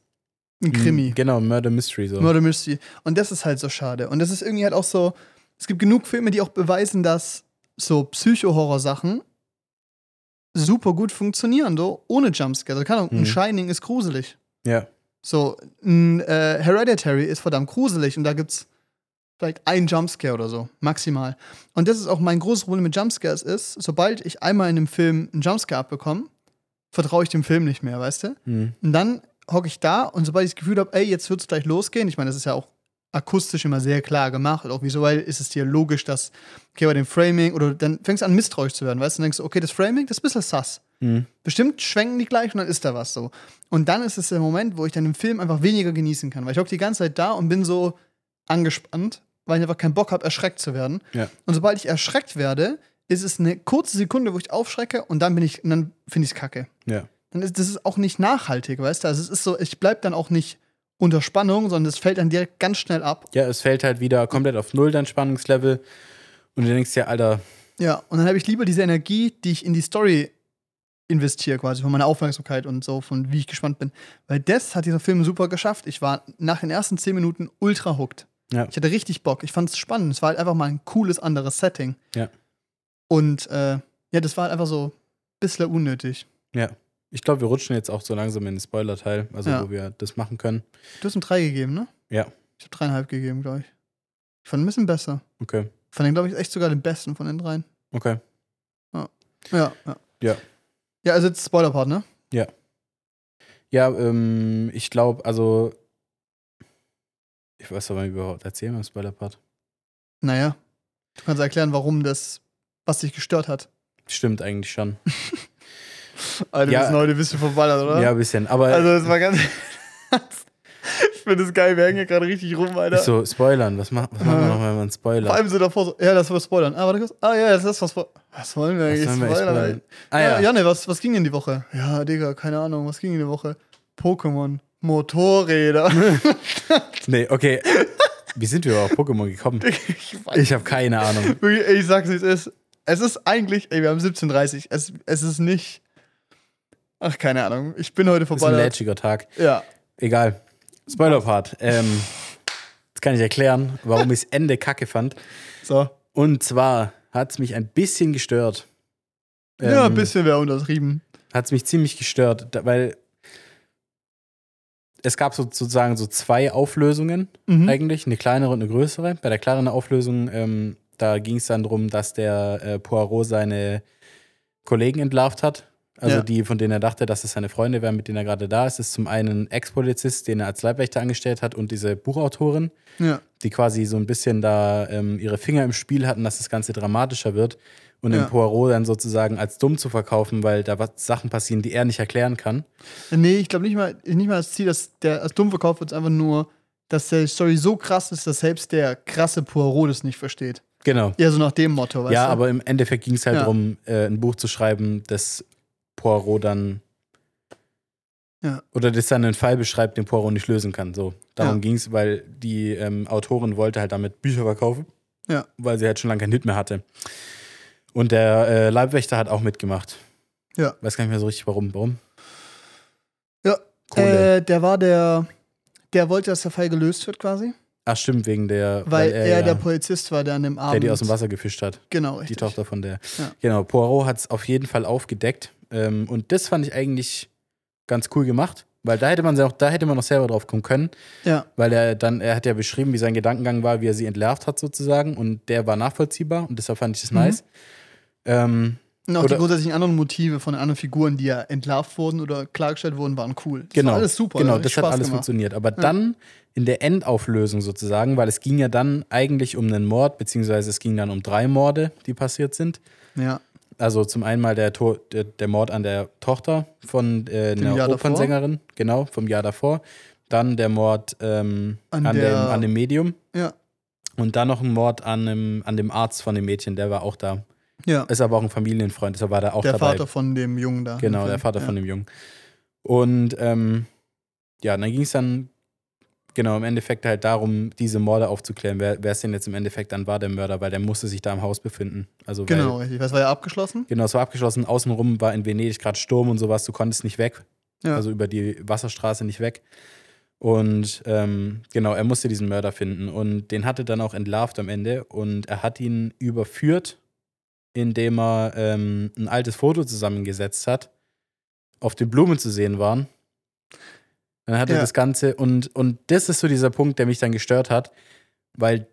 ein Krimi. Genau, Murder Mystery so. Murder Mystery. Und das ist halt so schade. Und das ist irgendwie halt auch so, es gibt genug Filme, die auch beweisen, dass so Psycho-Horror-Sachen super gut funktionieren, so ohne Jumpscare. Also kann auch, Mhm. ein Shining ist gruselig. Ja. So, ein äh, Hereditary ist verdammt gruselig und da gibt's vielleicht ein Jumpscare oder so, maximal. Und das ist auch mein großes Problem mit Jumpscares ist, sobald ich einmal in einem Film einen Jumpscare abbekomme, vertraue ich dem Film nicht mehr, weißt du? Mhm. Und dann hocke ich da und sobald ich das Gefühl habe, ey, jetzt wird es gleich losgehen, ich meine, das ist ja auch akustisch immer sehr klar gemacht, und auch visuell ist es dir logisch, dass, okay, bei dem Framing, oder dann fängst du an, misstrauisch zu werden, weißt du, dann denkst du, okay, das Framing, das ist ein bisschen sass. Mhm. Bestimmt schwenken die gleich und dann ist da was so. Und dann ist es der Moment, wo ich dann den Film einfach weniger genießen kann, weil ich hocke die ganze Zeit da und bin so angespannt, weil ich einfach keinen Bock habe, erschreckt zu werden. Ja. Und sobald ich erschreckt werde, ist es eine kurze Sekunde, wo ich aufschrecke und dann bin ich, und dann finde ich es kacke Ja. Dann ist das ist auch nicht nachhaltig, weißt du? Also es ist so, ich bleib dann auch nicht unter Spannung, sondern es fällt dann direkt ganz schnell ab. Ja, es fällt halt wieder komplett auf Null, dein Spannungslevel. Und du denkst ja, Alter, Ja, und dann habe ich lieber diese Energie, die ich in die Story investiere, quasi von meiner Aufmerksamkeit und so, von wie ich gespannt bin. Weil das hat dieser Film super geschafft. Ich war nach den ersten zehn Minuten ultra hooked. Ja. Ich hatte richtig Bock. Ich fand es spannend. Es war halt einfach mal ein cooles anderes Setting. Ja. Und äh, ja, das war halt einfach so ein bisschen unnötig. ja. Ich glaube, wir rutschen jetzt auch so langsam in den Spoiler-Teil, also Ja. wo wir das machen können. Du hast ihm drei gegeben, ne? Ja. Ich habe dreieinhalb gegeben, glaube ich. Ich fand ein bisschen besser. Okay. Ich fand den, glaube ich, echt sogar den besten von den dreien. Okay. Ja, ja. Ja. Ja, also jetzt Spoiler-Part, ne? Ja, ähm, ich glaube, also. Ich weiß, man überhaupt erzählen beim Spoiler-Part? Naja. Du kannst erklären, warum das, was dich gestört hat. Stimmt eigentlich schon. Alter, Ja. wir sind heute ein bisschen verballert, oder? Ja, ein bisschen. Aber Also, das war ganz. ich finde das geil, wir hängen hier gerade richtig rum, Alter. so, spoilern. Was, macht was machen wir noch, wenn man Vor spoilert? allem so davor so, ja, das war Spoilern. Ah, warte kurz. Ah, ja, das ist was. Spo- Was wollen wir eigentlich spoilern? spoilern? Ah, ja. ja. Janne, was, was ging in die Woche? Ja, Digga, keine Ahnung, was ging in die Woche? Pokémon. Motorräder. Nee, okay. Wie sind wir auf Pokémon gekommen? ich weiß Ich habe keine Ahnung. Ich sag's wie es ist. Es ist eigentlich, ey, wir haben 17.30 Es, es ist nicht. Ach, keine Ahnung. Ich bin heute Das ist ein vorbei. lätschiger Tag. Ja. Egal. Spoiler-Part. Ähm, jetzt kann ich erklären, warum ich das Ende kacke fand. So. Und zwar hat es mich ein bisschen gestört. ja, ein Ähm, bisschen wäre untertrieben. hat es mich ziemlich gestört, weil es gab so, sozusagen so zwei Auflösungen Mhm. eigentlich, eine kleinere und eine größere. Bei der kleineren Auflösung, ähm, da ging es dann darum, dass der äh, Poirot seine Kollegen entlarvt hat. Also Ja. die, von denen er dachte, dass es seine Freunde wären, mit denen er gerade da ist. Ist zum einen ein Ex-Polizist, den er als Leibwächter angestellt hat und diese Buchautorin, Ja. die quasi so ein bisschen da ähm, ihre Finger im Spiel hatten, dass das Ganze dramatischer wird. Und Ja. den Poirot dann sozusagen als dumm zu verkaufen, weil da was Sachen passieren, die er nicht erklären kann. Nee, ich glaube nicht mal, nicht mal das Ziel, dass der als dumm verkauft wird, ist einfach nur, dass der Story so krass ist, dass selbst der krasse Poirot das nicht versteht. Genau. Eher so nach dem Motto, weißt ja, du? aber im Endeffekt ging es halt Ja. darum, äh, ein Buch zu schreiben, das Poirot dann. Ja. Oder das dann einen Fall beschreibt, den Poirot nicht lösen kann. So. Darum Ja. ging es, weil die ähm, Autorin wollte halt damit Bücher verkaufen. Ja. Weil sie halt schon lange keinen Hit mehr hatte. Und der äh, Leibwächter hat auch mitgemacht. Ja. Weiß gar nicht mehr so richtig, warum. Warum? Ja. Kohle. Äh, der war der, der wollte, dass der Fall gelöst wird quasi, Ach, stimmt, wegen der. weil, er ja, der Polizist war, der an dem Abend. der die aus dem Wasser gefischt hat. Genau, Die richtig. Tochter von der. Ja. Genau, Poirot hat es auf jeden Fall aufgedeckt. Ähm, und das fand ich eigentlich ganz cool gemacht, weil da hätte man auch, da hätte man noch selber drauf kommen können, Ja, weil er dann, er hat ja beschrieben, wie sein Gedankengang war, wie er sie entlarvt hat sozusagen. Und der war nachvollziehbar und deshalb fand ich das Mhm. nice. Ähm, und auch die grundsätzlichen anderen Motive von den anderen Figuren, die ja entlarvt wurden oder klargestellt wurden, waren cool. Das genau. war alles super. Genau, das hat alles gemacht. funktioniert. Aber dann in der Endauflösung sozusagen, weil es ging ja dann eigentlich um einen Mord, beziehungsweise es ging dann um drei Morde, die passiert sind. Ja, Also zum einen mal der, To- der, der Mord an der Tochter von äh, einer Jahr davor. Opernsängerin, genau, vom Jahr davor. Dann der Mord ähm, An an, der- dem, an dem Medium. ja, Und dann noch ein Mord an dem, an dem Arzt von dem Mädchen, der war auch da. ja. Ist aber auch ein Familienfreund, deshalb war der auch Der dabei. Vater von dem Jungen da. genau, der Vater ja. von dem Jungen. Und ähm, ja, dann ging es dann genau im Endeffekt halt darum, diese Morde aufzuklären. Wer wer es denn jetzt im Endeffekt dann war, der Mörder, weil der musste sich da im Haus befinden. Also weil, Genau, richtig. Das war ja abgeschlossen. Genau, es war abgeschlossen. Außenrum war in Venedig gerade Sturm und sowas. Du konntest nicht weg. Ja. Also über die Wasserstraße nicht weg. Und ähm, genau, er musste diesen Mörder finden. Und den hatte dann auch entlarvt am Ende. Und er hat ihn überführt, indem er ähm, ein altes Foto zusammengesetzt hat, auf den Blumen zu sehen waren. Dann hat er Ja. das Ganze. Und, und das ist so dieser Punkt, der mich dann gestört hat, weil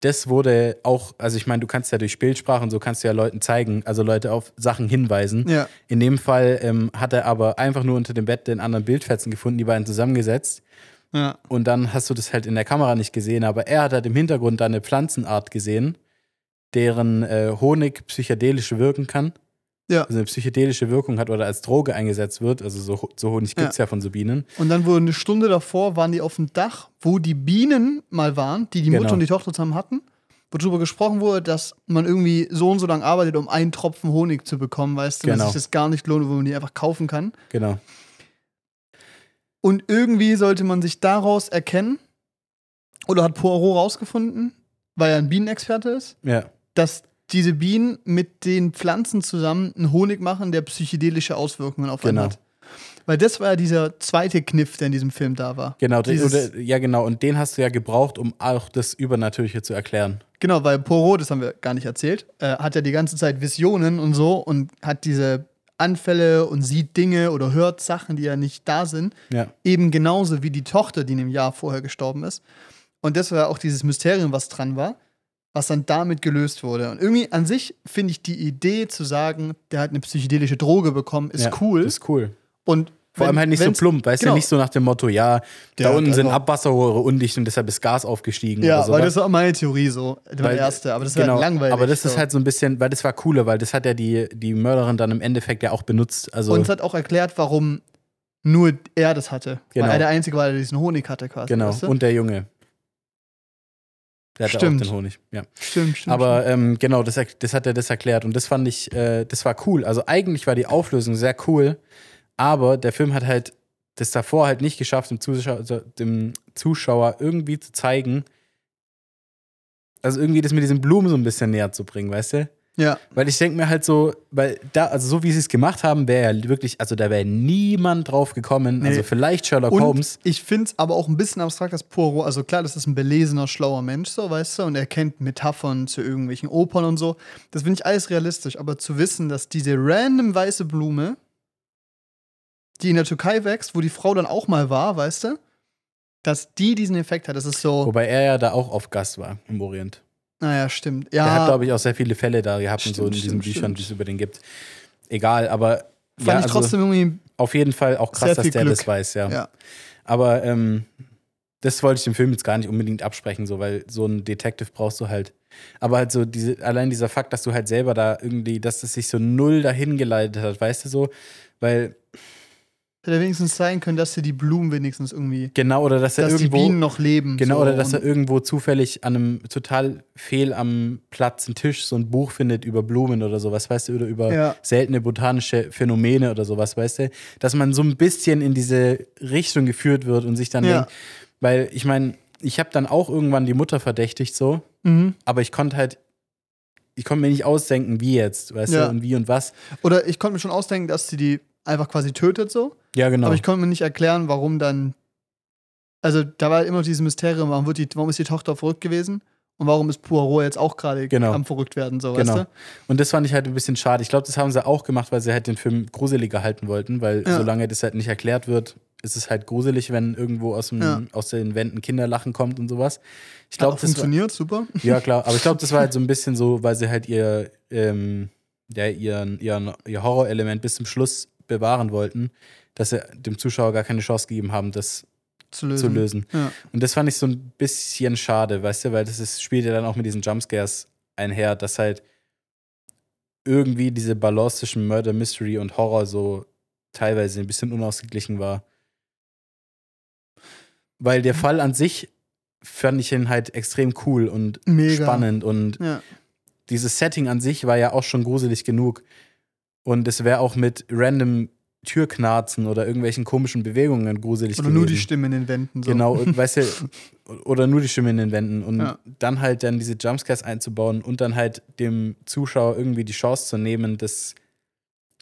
das wurde auch, also ich meine, du kannst ja durch Bildsprache und so kannst du ja Leuten zeigen, also Leute auf Sachen hinweisen. Ja, In dem Fall ähm, hat er aber einfach nur unter dem Bett den anderen Bildfetzen gefunden, die beiden zusammengesetzt. ja. Und dann hast du das halt in der Kamera nicht gesehen, aber er hat halt im Hintergrund da eine Pflanzenart gesehen, deren äh, Honig psychedelisch wirken kann. Ja. Also eine psychedelische Wirkung hat oder als Droge eingesetzt wird. Also so, so Honig gibt es ja. von so Bienen. Und dann wurde eine Stunde davor, waren die auf dem Dach, wo die Bienen mal waren, die die Genau. Mutter und die Tochter zusammen hatten, wo darüber gesprochen wurde, dass man irgendwie so und so lange arbeitet, um einen Tropfen Honig zu bekommen, weißt du, Genau. dass sich das gar nicht lohnt, wo man die einfach kaufen kann. Genau. Und irgendwie sollte man sich daraus erkennen, oder hat Poirot rausgefunden, weil er ein Bienenexperte ist, Ja. dass diese Bienen mit den Pflanzen zusammen einen Honig machen, der psychedelische Auswirkungen auf einen Genau. hat. Weil das war ja dieser zweite Kniff, der in diesem Film da war. Genau, oder, ja genau. Und den hast du ja gebraucht, um auch das Übernatürliche zu erklären. Genau, weil Poirot, das haben wir gar nicht erzählt, äh, hat ja die ganze Zeit Visionen und so und hat diese Anfälle und sieht Dinge oder hört Sachen, die ja nicht da sind. Ja. Eben genauso wie die Tochter, die in dem Jahr vorher gestorben ist. Und das war auch dieses Mysterium, was dran war, was dann damit gelöst wurde. Und irgendwie an sich finde ich die Idee zu sagen, der hat eine psychedelische Droge bekommen, ist ja, cool. Ist cool. und Vor allem halt nicht so plump, weißt genau. du, nicht so nach dem Motto, ja, da Ja, unten sind war- Abwasserrohre undicht und deshalb ist Gas aufgestiegen Ja, oder so. weil das war meine Theorie so, der Weil- erste, aber das ist genau, halt langweilig. Aber das so. ist halt so ein bisschen, weil das war cooler, weil das hat ja die, die Mörderin dann im Endeffekt ja auch benutzt. Also Und es hat auch erklärt, warum nur er das hatte. Genau. Weil er der Einzige war, der diesen Honig hatte quasi. genau. Weißt du? Und der Junge. Der hatte Stimmt. auch den Honig. Ja. stimmt, stimmt. Aber ähm, genau, das, das hat er das erklärt und das fand ich, äh, das war cool. Also eigentlich war die Auflösung sehr cool, aber der Film hat halt das davor halt nicht geschafft, dem Zuschauer, also dem Zuschauer irgendwie zu zeigen, also irgendwie das mit diesen Blumen so ein bisschen näher zu bringen, weißt du? Ja. Weil ich denke mir halt so, weil da, also so wie sie es gemacht haben, wäre ja wirklich, also da wäre niemand drauf gekommen. Nee. Also vielleicht Sherlock Und Holmes. ich finde es aber auch ein bisschen abstrakt, dass Poirot, also klar, das ist ein belesener, schlauer Mensch, so, weißt du, und er kennt Metaphern zu irgendwelchen Opern und so. Das finde ich alles realistisch, aber zu wissen, dass diese random weiße Blume, die in der Türkei wächst, wo die Frau dann auch mal war, weißt du, dass die diesen Effekt hat, das ist so, Wobei er ja da auch auf Gast war im Orient. Naja, stimmt. Er hat, Ja, glaube ich, auch sehr viele Fälle da gehabt und so in Stimmt, diesen stimmt, Büchern, stimmt. die es über den gibt. Egal, aber fand ja, ich also trotzdem irgendwie, auf jeden Fall auch krass, dass der Glück. das weiß, ja. ja. Aber ähm, das wollte ich dem Film jetzt gar nicht unbedingt absprechen, so, weil so ein Detective brauchst du halt. Aber halt so, diese, allein dieser Fakt, dass du halt selber da irgendwie, dass das sich so null dahin geleitet hat, weißt du so? Weil, Hätte wenigstens sein können, dass sie die Blumen wenigstens irgendwie, genau, oder dass er dass die irgendwo. Bienen noch leben. Genau, so, oder dass er irgendwo zufällig an einem total fehl am Platz einen Tisch so ein Buch findet über Blumen oder sowas, weißt du, oder über Ja. seltene botanische Phänomene oder sowas, weißt du, dass man so ein bisschen in diese Richtung geführt wird und sich dann Ja. denkt, weil ich meine, ich habe dann auch irgendwann die Mutter verdächtigt so, Mhm. aber ich konnte halt, ich konnte mir nicht ausdenken, wie jetzt, weißt Ja. du, und wie und was. Oder ich konnte mir schon ausdenken, dass sie die einfach quasi tötet so. Ja, genau. Aber ich konnte mir nicht erklären, warum dann. Also da war immer dieses Mysterium, warum, wird die, warum ist die Tochter verrückt gewesen? Und warum ist Poirot jetzt auch gerade Genau. am verrückt werden, so, Genau. weißt Und das fand ich halt ein bisschen schade. Ich glaube, das haben sie auch gemacht, weil sie halt den Film gruseliger halten wollten, weil Ja. solange das halt nicht erklärt wird, ist es halt gruselig, wenn irgendwo aus, dem, Ja. aus den Wänden Kinderlachen kommt und sowas. Ich du? glaube, das war, funktioniert, super. ja klar, aber ich glaube, das war halt so ein bisschen so, weil sie halt ihr, ähm, ja, ihren, ihren, ihr Horrorelement bis zum Schluss bewahren wollten, dass sie dem Zuschauer gar keine Chance gegeben haben, das Zu lösen. zu lösen. Ja. Und das fand ich so ein bisschen schade, weißt du, weil das ist, spielt ja dann auch mit diesen Jumpscares einher, dass halt irgendwie diese Balance zwischen Murder, Mystery und Horror so teilweise ein bisschen unausgeglichen war. Weil der Fall an sich fand ich ihn halt extrem cool und Mega. spannend und Ja. dieses Setting an sich war ja auch schon gruselig genug. Und es wäre auch mit random Türknarzen oder irgendwelchen komischen Bewegungen gruselig Oder gewesen. nur die Stimme in den Wänden. So. Genau, und, weißt du, oder nur die Stimme in den Wänden. Und Ja. dann halt dann diese Jumpscares einzubauen und dann halt dem Zuschauer irgendwie die Chance zu nehmen, das,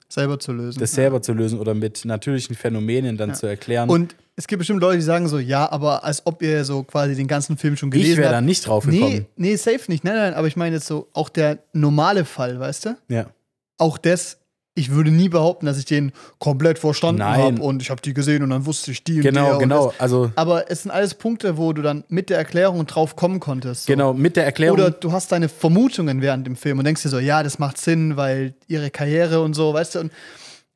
Selber zu lösen. das ja. selber zu lösen oder mit natürlichen Phänomenen dann Ja. zu erklären. Und es gibt bestimmt Leute, die sagen so, ja, aber als ob ihr so quasi den ganzen Film schon ich gelesen wäre da habt. nicht drauf gekommen. Nee, nee, safe nicht. Nein, nein, aber ich meine jetzt so, auch der normale Fall, weißt du? Ja. auch das, ich würde nie behaupten, dass ich den komplett verstanden habe und ich habe die gesehen und dann wusste ich die und Genau, und genau. Das. Also, Aber es sind alles Punkte, wo du dann mit der Erklärung drauf kommen konntest. so. genau, mit der Erklärung. Oder du hast deine Vermutungen während dem Film und denkst dir so, ja, das macht Sinn, weil ihre Karriere und so, weißt du? Und,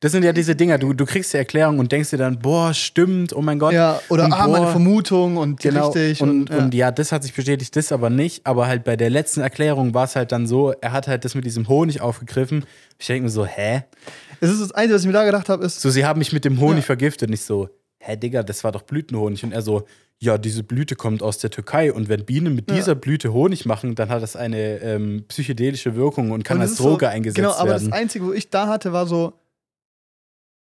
das sind ja diese Dinger, du, du kriegst die Erklärung und denkst dir dann, boah, stimmt, oh mein Gott. ja, oder und ah, meine boah, Vermutung und Genau, richtig. und, ja. und ja, das hat sich bestätigt, das aber nicht. Aber halt bei der letzten Erklärung war es halt dann so, er hat halt das mit diesem Honig aufgegriffen. Ich denke mir so, hä? es ist das Einzige, was ich mir da gedacht habe, ist, So, sie haben mich mit dem Honig Ja. vergiftet. Nicht so, hä, Digga, das war doch Blütenhonig. Und er so, ja, diese Blüte kommt aus der Türkei. Und wenn Bienen mit Ja. dieser Blüte Honig machen, dann hat das eine ähm, psychedelische Wirkung und kann Und als Droge so, eingesetzt Genau, aber werden. das Einzige, wo ich da hatte, war so,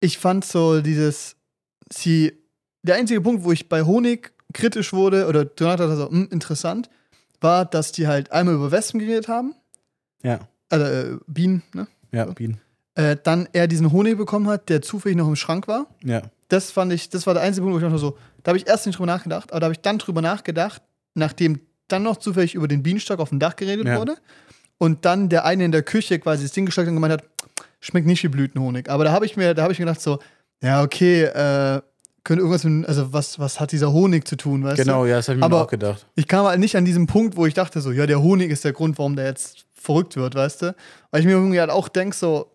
ich fand so dieses, sie, der einzige Punkt, wo ich bei Honig kritisch wurde oder Donata dachte so, hm, interessant, war, dass die halt einmal über Wespen geredet haben, ja, also äh, Bienen, ne? ja, Bienen. Äh, dann er diesen Honig bekommen hat, der zufällig noch im Schrank war. Ja, Das fand ich, das war der einzige Punkt, wo ich dachte so, da habe ich erst nicht drüber nachgedacht, aber da habe ich dann drüber nachgedacht, nachdem dann noch zufällig über den Bienenstock auf dem Dach geredet Ja. wurde und dann der eine in der Küche quasi das Ding gesteckt und gemeint hat, schmeckt nicht wie Blütenhonig. Aber da habe ich mir, da habe ich mir gedacht so, ja okay, äh, könnte irgendwas, mit, also was, was hat dieser Honig zu tun, weißt du? genau, ja, das habe ich mir Aber- auch gedacht. Ich kam halt nicht an diesem Punkt, wo ich dachte so, ja der Honig ist der Grund, warum der jetzt verrückt wird, weißt du? Weil ich mir irgendwie halt auch denke so,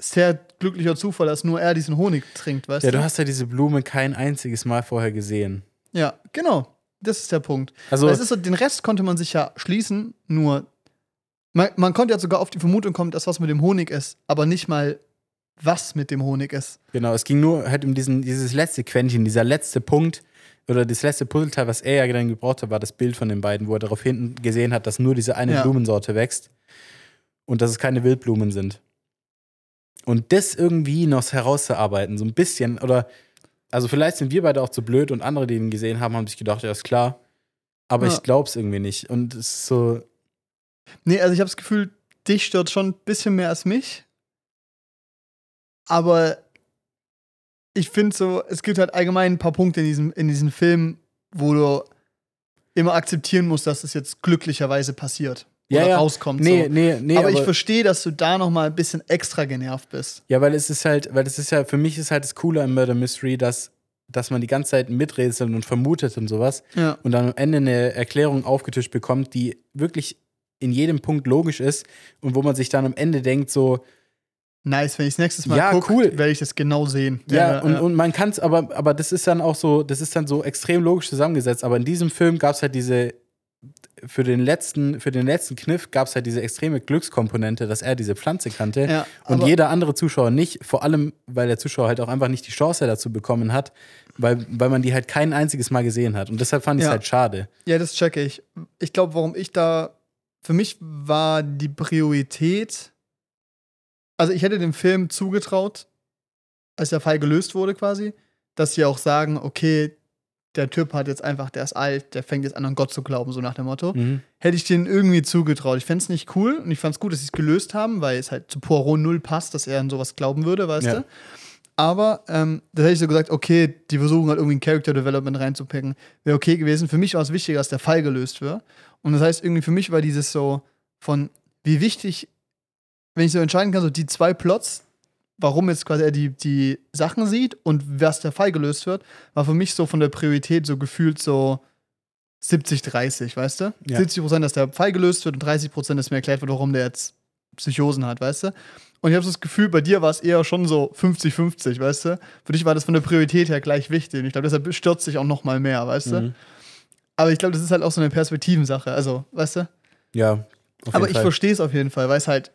sehr glücklicher Zufall, dass nur er diesen Honig trinkt, weißt Ja, du? du hast ja diese Blume kein einziges Mal vorher gesehen. Ja, genau. Das ist der Punkt. Also, Weil es ist so, den Rest konnte man sich ja schließen, nur man, man konnte ja sogar auf die Vermutung kommen, dass was mit dem Honig ist, aber nicht mal was mit dem Honig ist. Genau, es ging nur halt um diesen, dieses letzte Quäntchen, dieser letzte Punkt oder das letzte Puzzleteil, was er ja dann gebraucht hat, war das Bild von den beiden, wo er darauf hinten gesehen hat, dass nur diese eine Ja. Blumensorte wächst und dass es keine Wildblumen sind. Und das irgendwie noch herauszuarbeiten, so ein bisschen, oder, also vielleicht sind wir beide auch zu blöd und andere, die ihn gesehen haben, haben sich gedacht, ja, ist klar. Aber Ja. ich glaub's irgendwie nicht. Und es ist so, Nee, also ich habe das Gefühl, dich stört schon ein bisschen mehr als mich. Aber ich finde so, es gibt halt allgemein ein paar Punkte in diesem, in diesem Film, wo du immer akzeptieren musst, dass es jetzt glücklicherweise passiert. Ja, oder ja. rauskommt. Nee, so. nee, nee. aber, ich verstehe, dass du da noch mal ein bisschen extra genervt bist. Ja, weil es ist halt, weil es ist ja, für mich ist halt das Coole am Murder Mystery, dass, dass man die ganze Zeit miträtselt und vermutet und sowas Ja. und dann am Ende eine Erklärung aufgetischt bekommt, die wirklich in jedem Punkt logisch ist und wo man sich dann am Ende denkt, so, Nice, wenn ich das nächstes Mal Ja, gucke, cool. werde ich das genau sehen. ja, und, und man kann es, aber, aber das ist dann auch so, das ist dann so extrem logisch zusammengesetzt. Aber in diesem Film gab es halt diese, für den letzten, für den letzten Kniff gab es halt diese extreme Glückskomponente, dass er diese Pflanze kannte Ja, und jeder andere Zuschauer nicht, vor allem, weil der Zuschauer halt auch einfach nicht die Chance dazu bekommen hat, weil, weil man die halt kein einziges Mal gesehen hat. Und deshalb fand ich es Ja. halt schade. Ja, das checke ich. Ich glaube, warum ich da. Für mich war die Priorität. Also, ich hätte dem Film zugetraut, als der Fall gelöst wurde, quasi, dass sie auch sagen: Okay, der Typ hat jetzt einfach, der ist alt, der fängt jetzt an, an Gott zu glauben, so nach dem Motto. Mhm. Hätte ich denen irgendwie zugetraut. Ich fände es nicht cool und ich fand es gut, dass sie es gelöst haben, weil es halt zu Poirot null passt, dass er an sowas glauben würde, weißt Ja. du? Aber ähm, da hätte ich so gesagt, okay, die versuchen halt irgendwie ein Character Development reinzupicken. Wäre okay gewesen. Für mich war es wichtiger, dass der Fall gelöst wird. Und das heißt, irgendwie für mich war dieses so von, wie wichtig, wenn ich so entscheiden kann, so die zwei Plots, warum jetzt quasi er die, die Sachen sieht und was der Fall gelöst wird, war für mich so von der Priorität so gefühlt so 70, 30, weißt du? Ja. 70 Prozent, dass der Fall gelöst wird und 30 Prozent, dass mir erklärt wird, warum der jetzt Psychosen hat, weißt du? Und ich habe so das Gefühl, bei dir war es eher schon so 50-50, weißt du? Für dich war das von der Priorität her gleich wichtig. Und ich glaube, deshalb stürzt sich auch noch mal mehr, weißt du? Mhm. Aber ich glaube, das ist halt auch so eine Perspektivensache. Also, weißt du? Ja. aber ich verstehe es auf jeden Fall, weil es halt.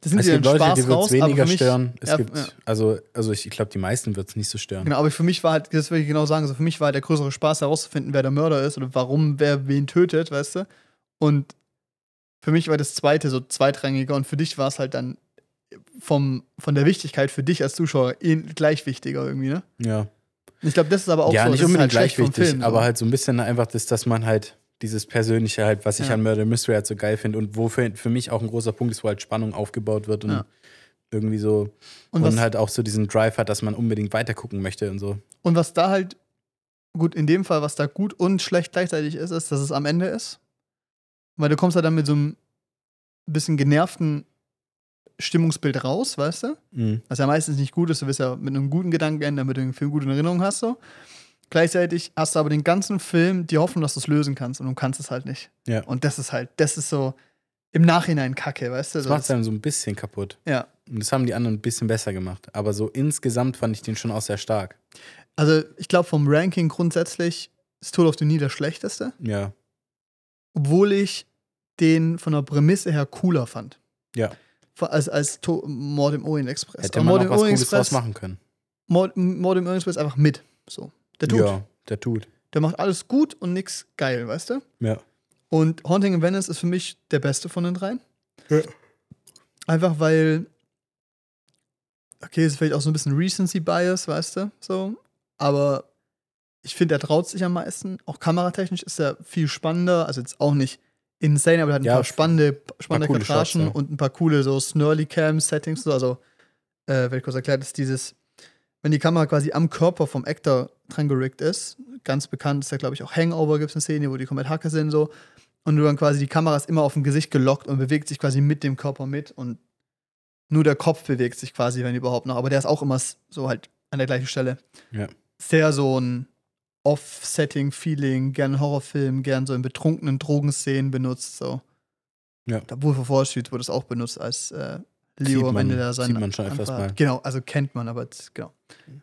Das sind Es ja gibt Leute, Spaß die wird es weniger stören. Es ja, gibt, ja. also, also ich, ich glaube, die meisten wird es nicht so stören. Genau, aber für mich war halt, das will ich genau sagen, so für mich war halt der größere Spaß herauszufinden, wer der Mörder ist oder warum wer wen tötet, weißt du? Und für mich war das zweite so zweitrangiger und für dich war es halt dann vom, von der Wichtigkeit für dich als Zuschauer eh gleich wichtiger irgendwie, ne? Ja. Ich glaube, das ist aber auch ja, so, nicht unbedingt halt gleich wichtig, Film, aber so. halt so ein bisschen einfach das, dass man halt dieses Persönliche halt, was ich Ja. an Murder Mystery halt so geil finde und wofür für mich auch ein großer Punkt ist, wo halt Spannung aufgebaut wird und Ja. irgendwie so und, und, halt auch so diesen Drive hat, dass man unbedingt weitergucken möchte und so. und was da halt, gut, in dem Fall, was da gut und schlecht gleichzeitig ist, ist, dass es am Ende ist. Weil du kommst halt dann mit so einem bisschen genervten Stimmungsbild raus, weißt du? Mhm. Was ja meistens nicht gut ist, du wirst ja mit einem guten Gedanken enden, damit du den Film gut in Erinnerung hast. So. Gleichzeitig hast du aber den ganzen Film die Hoffnung, dass du es lösen kannst und du kannst es halt nicht. Ja. Und das ist halt, das ist so im Nachhinein kacke, weißt du? Das macht es dann so ein bisschen kaputt. ja. Und das haben die anderen ein bisschen besser gemacht. Aber so insgesamt fand ich den schon auch sehr stark. Also, ich glaube, vom Ranking grundsätzlich ist Tod of the Nie der schlechteste, Ja. Obwohl ich den von der Prämisse her cooler fand. Ja. Als, als to Mord im Orient Express. Hätte man Mord noch im was Orient draus Express, machen können. Mord, Mord im Orient Express einfach mit. So. Der tut. Ja, der tut. Der macht alles gut und nix geil, weißt du? Ja. Und Haunting in Venice ist für mich der beste von den dreien. Ja. Einfach weil, okay, ist vielleicht auch so ein bisschen Recency-Bias, weißt du, so. Aber ich finde, er traut sich am meisten. Auch kameratechnisch ist er viel spannender. Also jetzt auch nicht insane, aber er hat ein Ja, paar spannende, spannende coole Katragen Shots, ja. und ein paar coole so Snurly-Cam-Settings. So. Also, äh, wenn ich kurz erklärt, ist dieses, wenn die Kamera quasi am Körper vom Actor dran gerickt ist, ganz bekannt ist ja, glaube ich, auch Hangover gibt es eine Szene, wo die komplett Hacke sind, so. Und du dann quasi, die Kamera ist immer auf dem Gesicht gelockt und bewegt sich quasi mit dem Körper mit und nur der Kopf bewegt sich quasi, wenn überhaupt noch. Aber der ist auch immer so halt an der gleichen Stelle. Ja. Sehr so ein Off-Setting-Feeling, gern Horrorfilm, gern so in betrunkenen Drogenszenen benutzt, so. Ja. Der Wolf of Wall Street wurde es auch benutzt, als äh, Leo Sieht am man- Ende da seinen sieht man schon öfters hat. mal. Genau, also kennt man, aber jetzt, genau.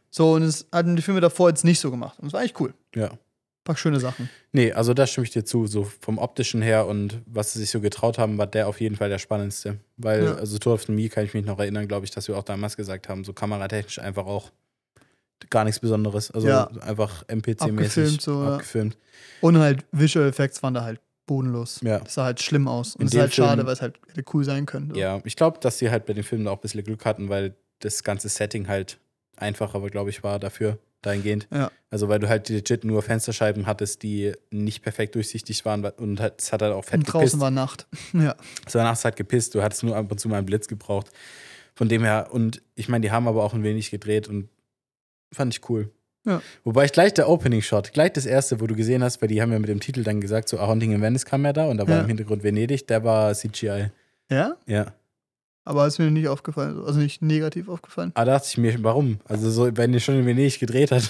So, und es hatten die Filme davor jetzt nicht so gemacht. Und es war eigentlich cool. Ja. Ein paar schöne Sachen. Nee, also da stimme ich dir zu. So vom optischen her und was sie sich so getraut haben, war der auf jeden Fall der spannendste. Weil, Ja. also Tour of the Me kann ich mich noch erinnern, glaube ich, dass wir auch damals gesagt haben, so kameratechnisch einfach auch gar nichts Besonderes. Also Ja. einfach Abgefilmt NPC-mäßig so, ja. abgefilmt. Und halt Visual Effects waren da halt bodenlos. Ja. Das sah halt schlimm aus. Und es ist halt schade, Film- weil es halt hätte cool sein können. So. Ja, ich glaube, dass sie halt bei den Filmen auch ein bisschen Glück hatten, weil das ganze Setting halt einfacher, glaube ich, war dafür. dahingehend. Ja. Also weil du halt legit nur Fensterscheiben hattest, die nicht perfekt durchsichtig waren und halt- es hat halt auch fett Und gepisst. draußen war Nacht. Ja. Es war nachts halt gepisst, du hattest nur ab und zu mal einen Blitz gebraucht. Von dem her, und ich meine, die haben aber auch ein wenig gedreht und fand ich cool. Ja. Wobei ich gleich der Opening-Shot, gleich das erste, wo du gesehen hast, weil die haben ja mit dem Titel dann gesagt, so A Haunting in Venice kam ja da und da war Ja. im Hintergrund Venedig, der war CGI. Ja? Ja. Aber ist mir nicht aufgefallen, also nicht negativ aufgefallen. Aber da dachte ich mir, warum? Also so, wenn ihr schon in Venedig gedreht hat.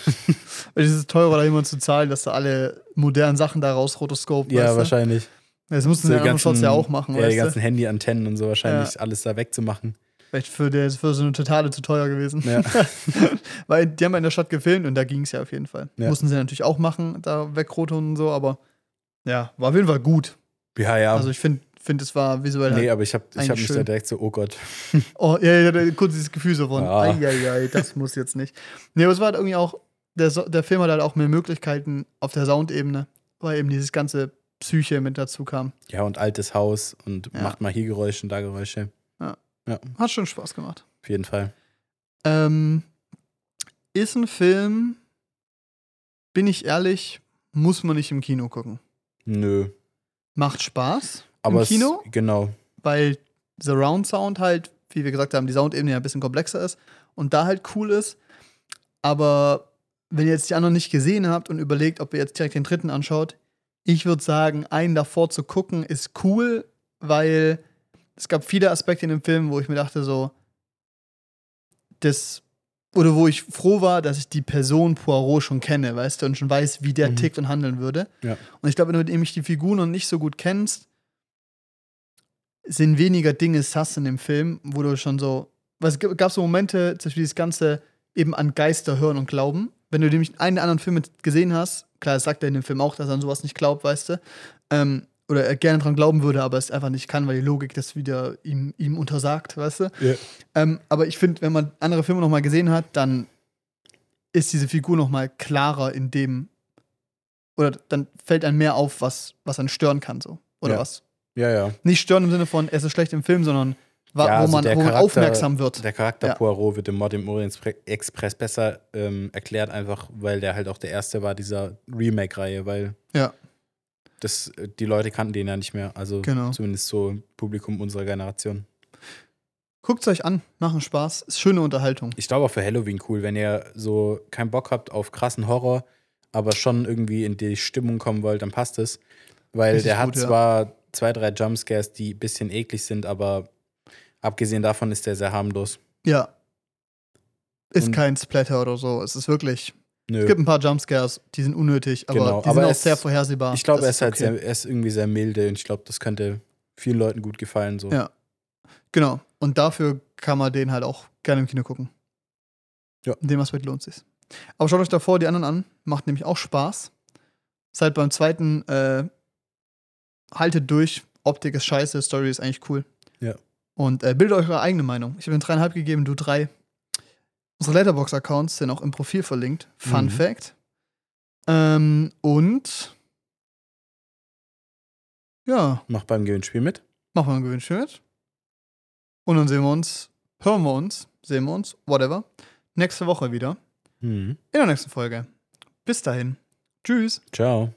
Weil es ist teurer, da jemand zu zahlen, dass da alle modernen Sachen da raus rotoscopen. ja, du? wahrscheinlich. Das mussten So sie die anderen Shots ja auch machen, Ja, die ganzen Handyantennen und so wahrscheinlich alles da wegzumachen. Vielleicht für, der, für so eine Totale zu teuer gewesen. Ja. Weil die haben ja in der Stadt gefilmt und da ging es ja auf jeden Fall. Ja. Mussten sie natürlich auch machen, da wegroten und so, aber ja, war auf jeden Fall gut. Ja, ja. Also ich finde, find, es war visuell nee, halt. aber ich habe ich hab mich da direkt so, oh Gott. Oh, ja, ja, ja, kurz dieses Gefühl so von, Ja. eieiei, das muss jetzt nicht. Nee, aber es war halt irgendwie auch, der, So- der Film hat halt auch mehr Möglichkeiten auf der Soundebene, weil eben dieses ganze Psyche mit dazu kam. Ja, und altes Haus und Ja. macht mal hier Geräusche und da Geräusche. Hat schon Spaß gemacht. Auf jeden Fall. Ähm, ist ein Film, bin ich ehrlich, muss man nicht im Kino gucken. Nö. Macht Spaß Aber im Kino, Es, genau. weil Surround Sound halt, wie wir gesagt haben, die Soundebene ja ein bisschen komplexer ist und da halt cool ist. Aber wenn ihr jetzt die anderen nicht gesehen habt und überlegt, ob ihr jetzt direkt den dritten anschaut, ich würde sagen, einen davor zu gucken ist cool, weil es gab viele Aspekte in dem Film, wo ich mir dachte, so, das, oder wo ich froh war, dass ich die Person Poirot schon kenne, weißt du, und schon weiß, wie der Mhm. tickt und handeln würde. Ja. Und ich glaube, wenn du nämlich die Figuren noch nicht so gut kennst, sind weniger Dinge sass in dem Film, wo du schon so. Es gab so Momente, zum Beispiel das Ganze eben an Geister hören und glauben. Wenn du nämlich einen der anderen Filme gesehen hast, klar, das sagt er in dem Film auch, dass er an sowas nicht glaubt, weißt du, ähm, oder er gerne dran glauben würde, aber es einfach nicht kann, weil die Logik das wieder ihm, ihm untersagt, weißt du. Ja. Ähm, aber ich finde, wenn man andere Filme noch mal gesehen hat, dann ist diese Figur noch mal klarer in dem, oder dann fällt einem mehr auf, was, was einen stören kann, so. Oder Ja. was Ja, ja. nicht stören im Sinne von, es ist schlecht im Film, sondern wa- Ja, wo, also man, wo man Charakter- aufmerksam wird. Der Charakter Ja. Poirot wird im Mord im Orient Express besser ähm, erklärt, einfach weil der halt auch der erste war dieser Remake-Reihe, weil Ja. Das, äh, die Leute kannten den ja nicht mehr. Also Genau. zumindest so im Publikum unserer Generation. Guckt es euch an, machen Spaß, ist schöne Unterhaltung. Ich glaube auch für Halloween cool, wenn ihr so keinen Bock habt auf krassen Horror, aber schon irgendwie in die Stimmung kommen wollt, dann passt es. Weil Richtig der hat gut, ja. zwar zwei, drei Jumpscares, die ein bisschen eklig sind, aber abgesehen davon ist der sehr harmlos. Ja. Ist Und- kein Splatter oder so. Es ist wirklich. Nö. Es gibt ein paar Jumpscares, die sind unnötig, aber Genau, die aber sind auch sehr vorhersehbar. Ich glaube, er ist halt okay. sehr, er ist irgendwie sehr milde und ich glaube, das könnte vielen Leuten gut gefallen. So. Ja. Genau. Und dafür kann man den halt auch gerne im Kino gucken. Ja. In dem Aspekt lohnt es sich. Aber schaut euch davor die anderen an. Macht nämlich auch Spaß. Seid beim zweiten, äh, haltet durch. Optik ist scheiße, Story ist eigentlich cool. Ja. Und äh, bildet euch eure eigene Meinung. Ich habe den dreieinhalb gegeben, du drei. Unsere Letterbox-Accounts sind auch im Profil verlinkt. Fun Mhm. Fact. Ähm, und ja, Mach beim Gewinnspiel mit. machen wir ein Gewinnspiel mit. Und dann sehen wir uns, hören wir uns, sehen wir uns, whatever, nächste Woche wieder Mhm. in der nächsten Folge. Bis dahin. Tschüss. Ciao.